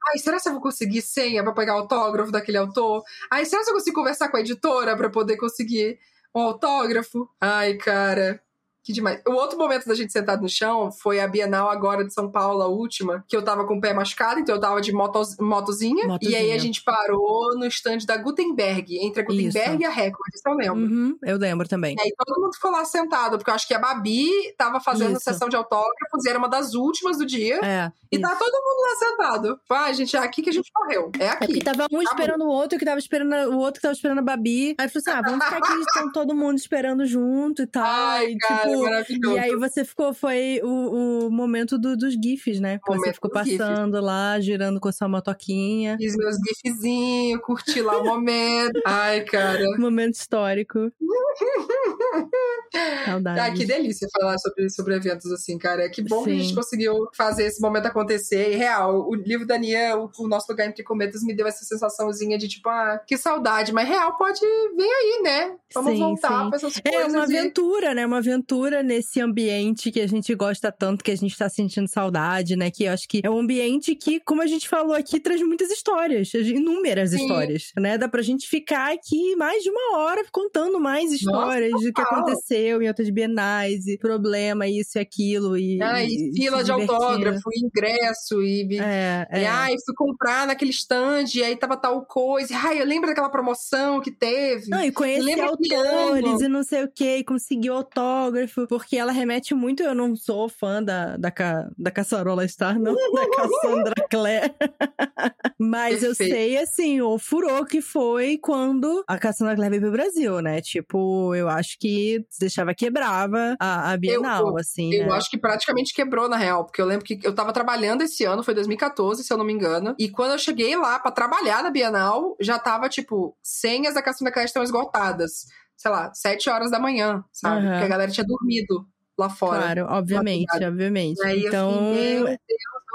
Ai, será que eu vou conseguir senha para pegar autógrafo daquele autor? Ai, será que eu consigo conversar com a editora para poder conseguir um autógrafo? Ai, cara. Que demais. O outro momento da gente sentado no chão foi a Bienal agora de São Paulo, a última, que eu tava com o pé machucado, então eu tava de motozinha, motozinha. E aí a gente parou no stand da Gutenberg, entre a Gutenberg isso. e a Record, isso eu lembro. Uhum, eu lembro também. E aí todo mundo ficou lá sentado, porque eu acho que a Babi tava fazendo isso. sessão de autógrafos e era uma das últimas do dia. É. E isso. tá todo mundo lá sentado. Ah, gente, é aqui que a gente morreu. É aqui. É que tava um tá esperando o outro, que tava esperando o outro que tava esperando a Babi. Aí falou assim: ah, vamos ficar aqui, estão todo mundo esperando junto e tal. Ai, e, cara. Tipo, E aí você ficou, foi o, o momento do, dos GIFs, né? Você ficou passando lá, girando com a sua motoquinha. Fiz meus GIFzinhos, curti lá o momento. Ai, cara. Momento histórico. Saudades. Ah, que delícia falar sobre, sobre eventos assim, cara. Que bom Sim. que a gente conseguiu fazer esse momento acontecer. E real, o livro da Nia, o, o, Nosso Lugar Entre Cometas, me deu essa sensaçãozinha de tipo, ah, que saudade. Mas real pode vir aí, né? Vamos sim, voltar sim. pra essas coisas. É uma aventura, né? Uma aventura nesse ambiente que a gente gosta tanto, que a gente tá sentindo saudade, né? Que eu acho que é um ambiente que, como a gente falou aqui, traz muitas histórias, inúmeras sim. histórias, né? Dá pra gente ficar aqui mais de uma hora contando mais histórias Nossa, do que aconteceu em outras bienais, e problema, isso e aquilo. E, ah, e, fila de autógrafo, ingresso, e, é, e é. ai, fui comprar naquele stand, e aí tava tal coisa. Ai, eu lembro daquela promoção que teve. Não, e conhecer autores e não sei o que, e conseguir autógrafo, porque ela remete muito. Eu não sou fã da, da, da Caçarola Star, não, da Cassandra Clare. Mas Perfeito. eu sei, assim, o furor que foi quando a Cassandra Clare veio pro Brasil, né? Tipo, eu acho que deixava quebrava a, a Bienal, eu, assim. Eu né? acho que praticamente quebrou, na real, porque eu lembro que eu tava trabalhando esse ano, foi 2014, se eu não me engano, e quando eu cheguei lá para trabalhar na Bienal, já tava, tipo, senhas da Cassandra Clare estão esgotadas. Sei lá, sete horas da manhã, sabe? Uhum. Porque a galera tinha dormido lá fora. Claro, obviamente, obviamente. Aí, então, assim, meu Deus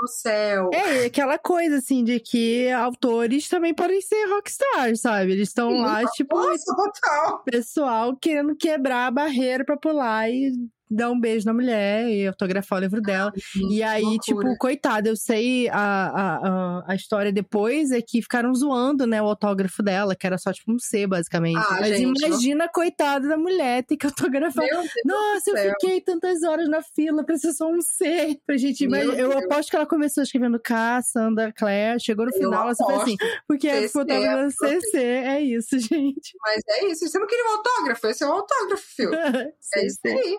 do céu. É, aquela coisa assim de que autores também podem ser rockstars, sabe? Eles estão lá, tipo, nossa, total. pessoal querendo quebrar a barreira para pular e dar um beijo na mulher e autografar o livro dela. e aí, loucura. tipo, coitada, eu sei a, a, a, história depois é que ficaram zoando, né, o autógrafo dela, que era só tipo um C, basicamente. Ah, Mas gente, imagina, coitada da mulher ter que autografar. Nossa, eu céu. fiquei tantas horas na fila pra ser só um C. Pra gente imaginar. Eu aposto que ela começou escrevendo K, Sandra, Claire, chegou no final, ela só foi assim, porque a fotógrafa CC, é isso, gente. Mas é isso, você não queria um autógrafo, esse é um autógrafo, filho. é isso aí.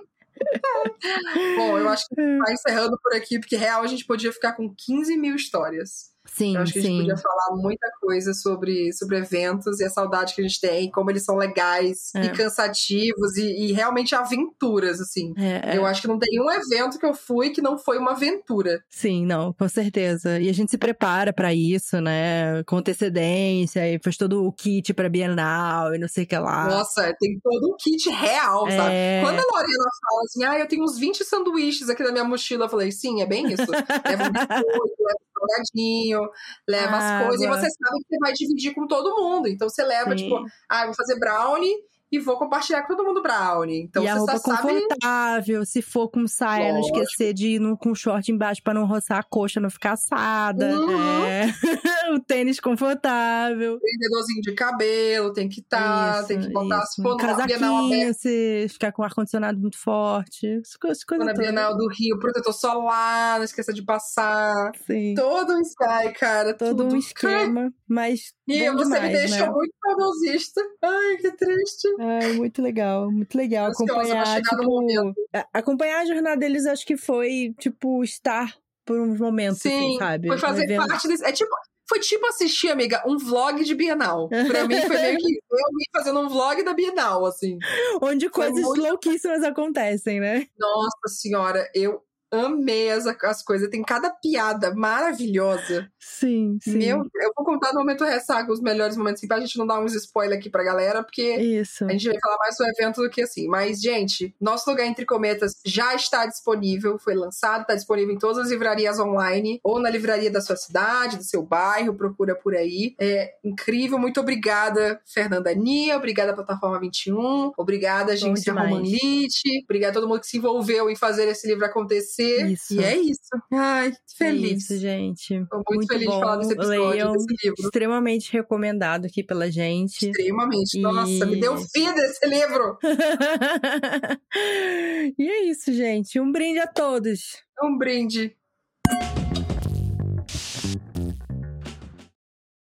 Bom, eu acho que tá encerrando por aqui, porque real a gente podia ficar com 15 mil histórias. Sim, eu acho que sim. a gente podia falar muita coisa sobre, sobre eventos e a saudade que a gente tem, como eles são legais é. e cansativos e, e, realmente aventuras, assim. É, é. Eu acho que não tem um evento que eu fui que não foi uma aventura. Sim, não, com certeza. E a gente se prepara para isso, né? Com antecedência, e faz todo o kit pra Bienal e não sei o que lá. Nossa, tem todo um kit real, sabe? É. Quando a Lorena fala assim, ah, eu tenho uns 20 sanduíches aqui na minha mochila, eu falei, sim, é bem isso. Leva um biscoito, leva salgadinho, leva as coisas, e você sabe que você vai dividir com todo mundo. Então você leva, Sim. tipo, ah, vou fazer brownie e vou compartilhar com todo mundo brownie. Então e a roupa confortável, se for com saia, Lógico. não esquecer de ir no, com short embaixo para não roçar a coxa, não ficar assada. Uhum. É. o tênis confortável. Prendedorzinho de cabelo, tem que estar, tá, tem que botar isso. as um casaquinho, se ficar com ar-condicionado muito forte. As coisas, coisas na Bienal do Rio, protetor solar, não esqueça de passar. Sim. Todo um sky, cara. Todo tudo. um esquema, mas E você demais, me deixou né? muito saudosista. Ai, que triste. Ai, muito legal, muito legal acompanhar, tipo, acompanhar a jornada deles, acho que foi, tipo, estar por uns momentos, assim, Sim, assim, sabe? Foi fazer parte desse. É tipo, foi tipo assistir, amiga, um vlog de Bienal. Pra mim foi meio que eu me fazendo um vlog da Bienal, assim. Onde coisas muito... louquíssimas acontecem, né? Nossa senhora, eu amei as, as coisas. Tem cada piada maravilhosa. Sim, sim. Meu, eu vou contar no momento ressaca os melhores momentos, assim, pra gente não dar uns spoilers aqui pra galera, porque Isso. a gente vai falar mais sobre o evento do que assim. Mas, gente, nosso lugar entre cometas já está disponível, foi lançado, está disponível em todas as livrarias online, ou na livraria da sua cidade, do seu bairro, procura por aí. É incrível, muito obrigada, Fernanda Nia, obrigada, Plataforma 21, obrigada, gente, Roman Litt, obrigada a todo mundo que se envolveu em fazer esse livro acontecer isso. E é isso. Ai, feliz. É isso, gente. Muito, muito feliz bom. de falar desse episódio, Leiam, desse livro. Extremamente recomendado aqui pela gente. Extremamente. E... Nossa, me deu vida esse livro. e é isso, gente. Um brinde a todos. Um brinde.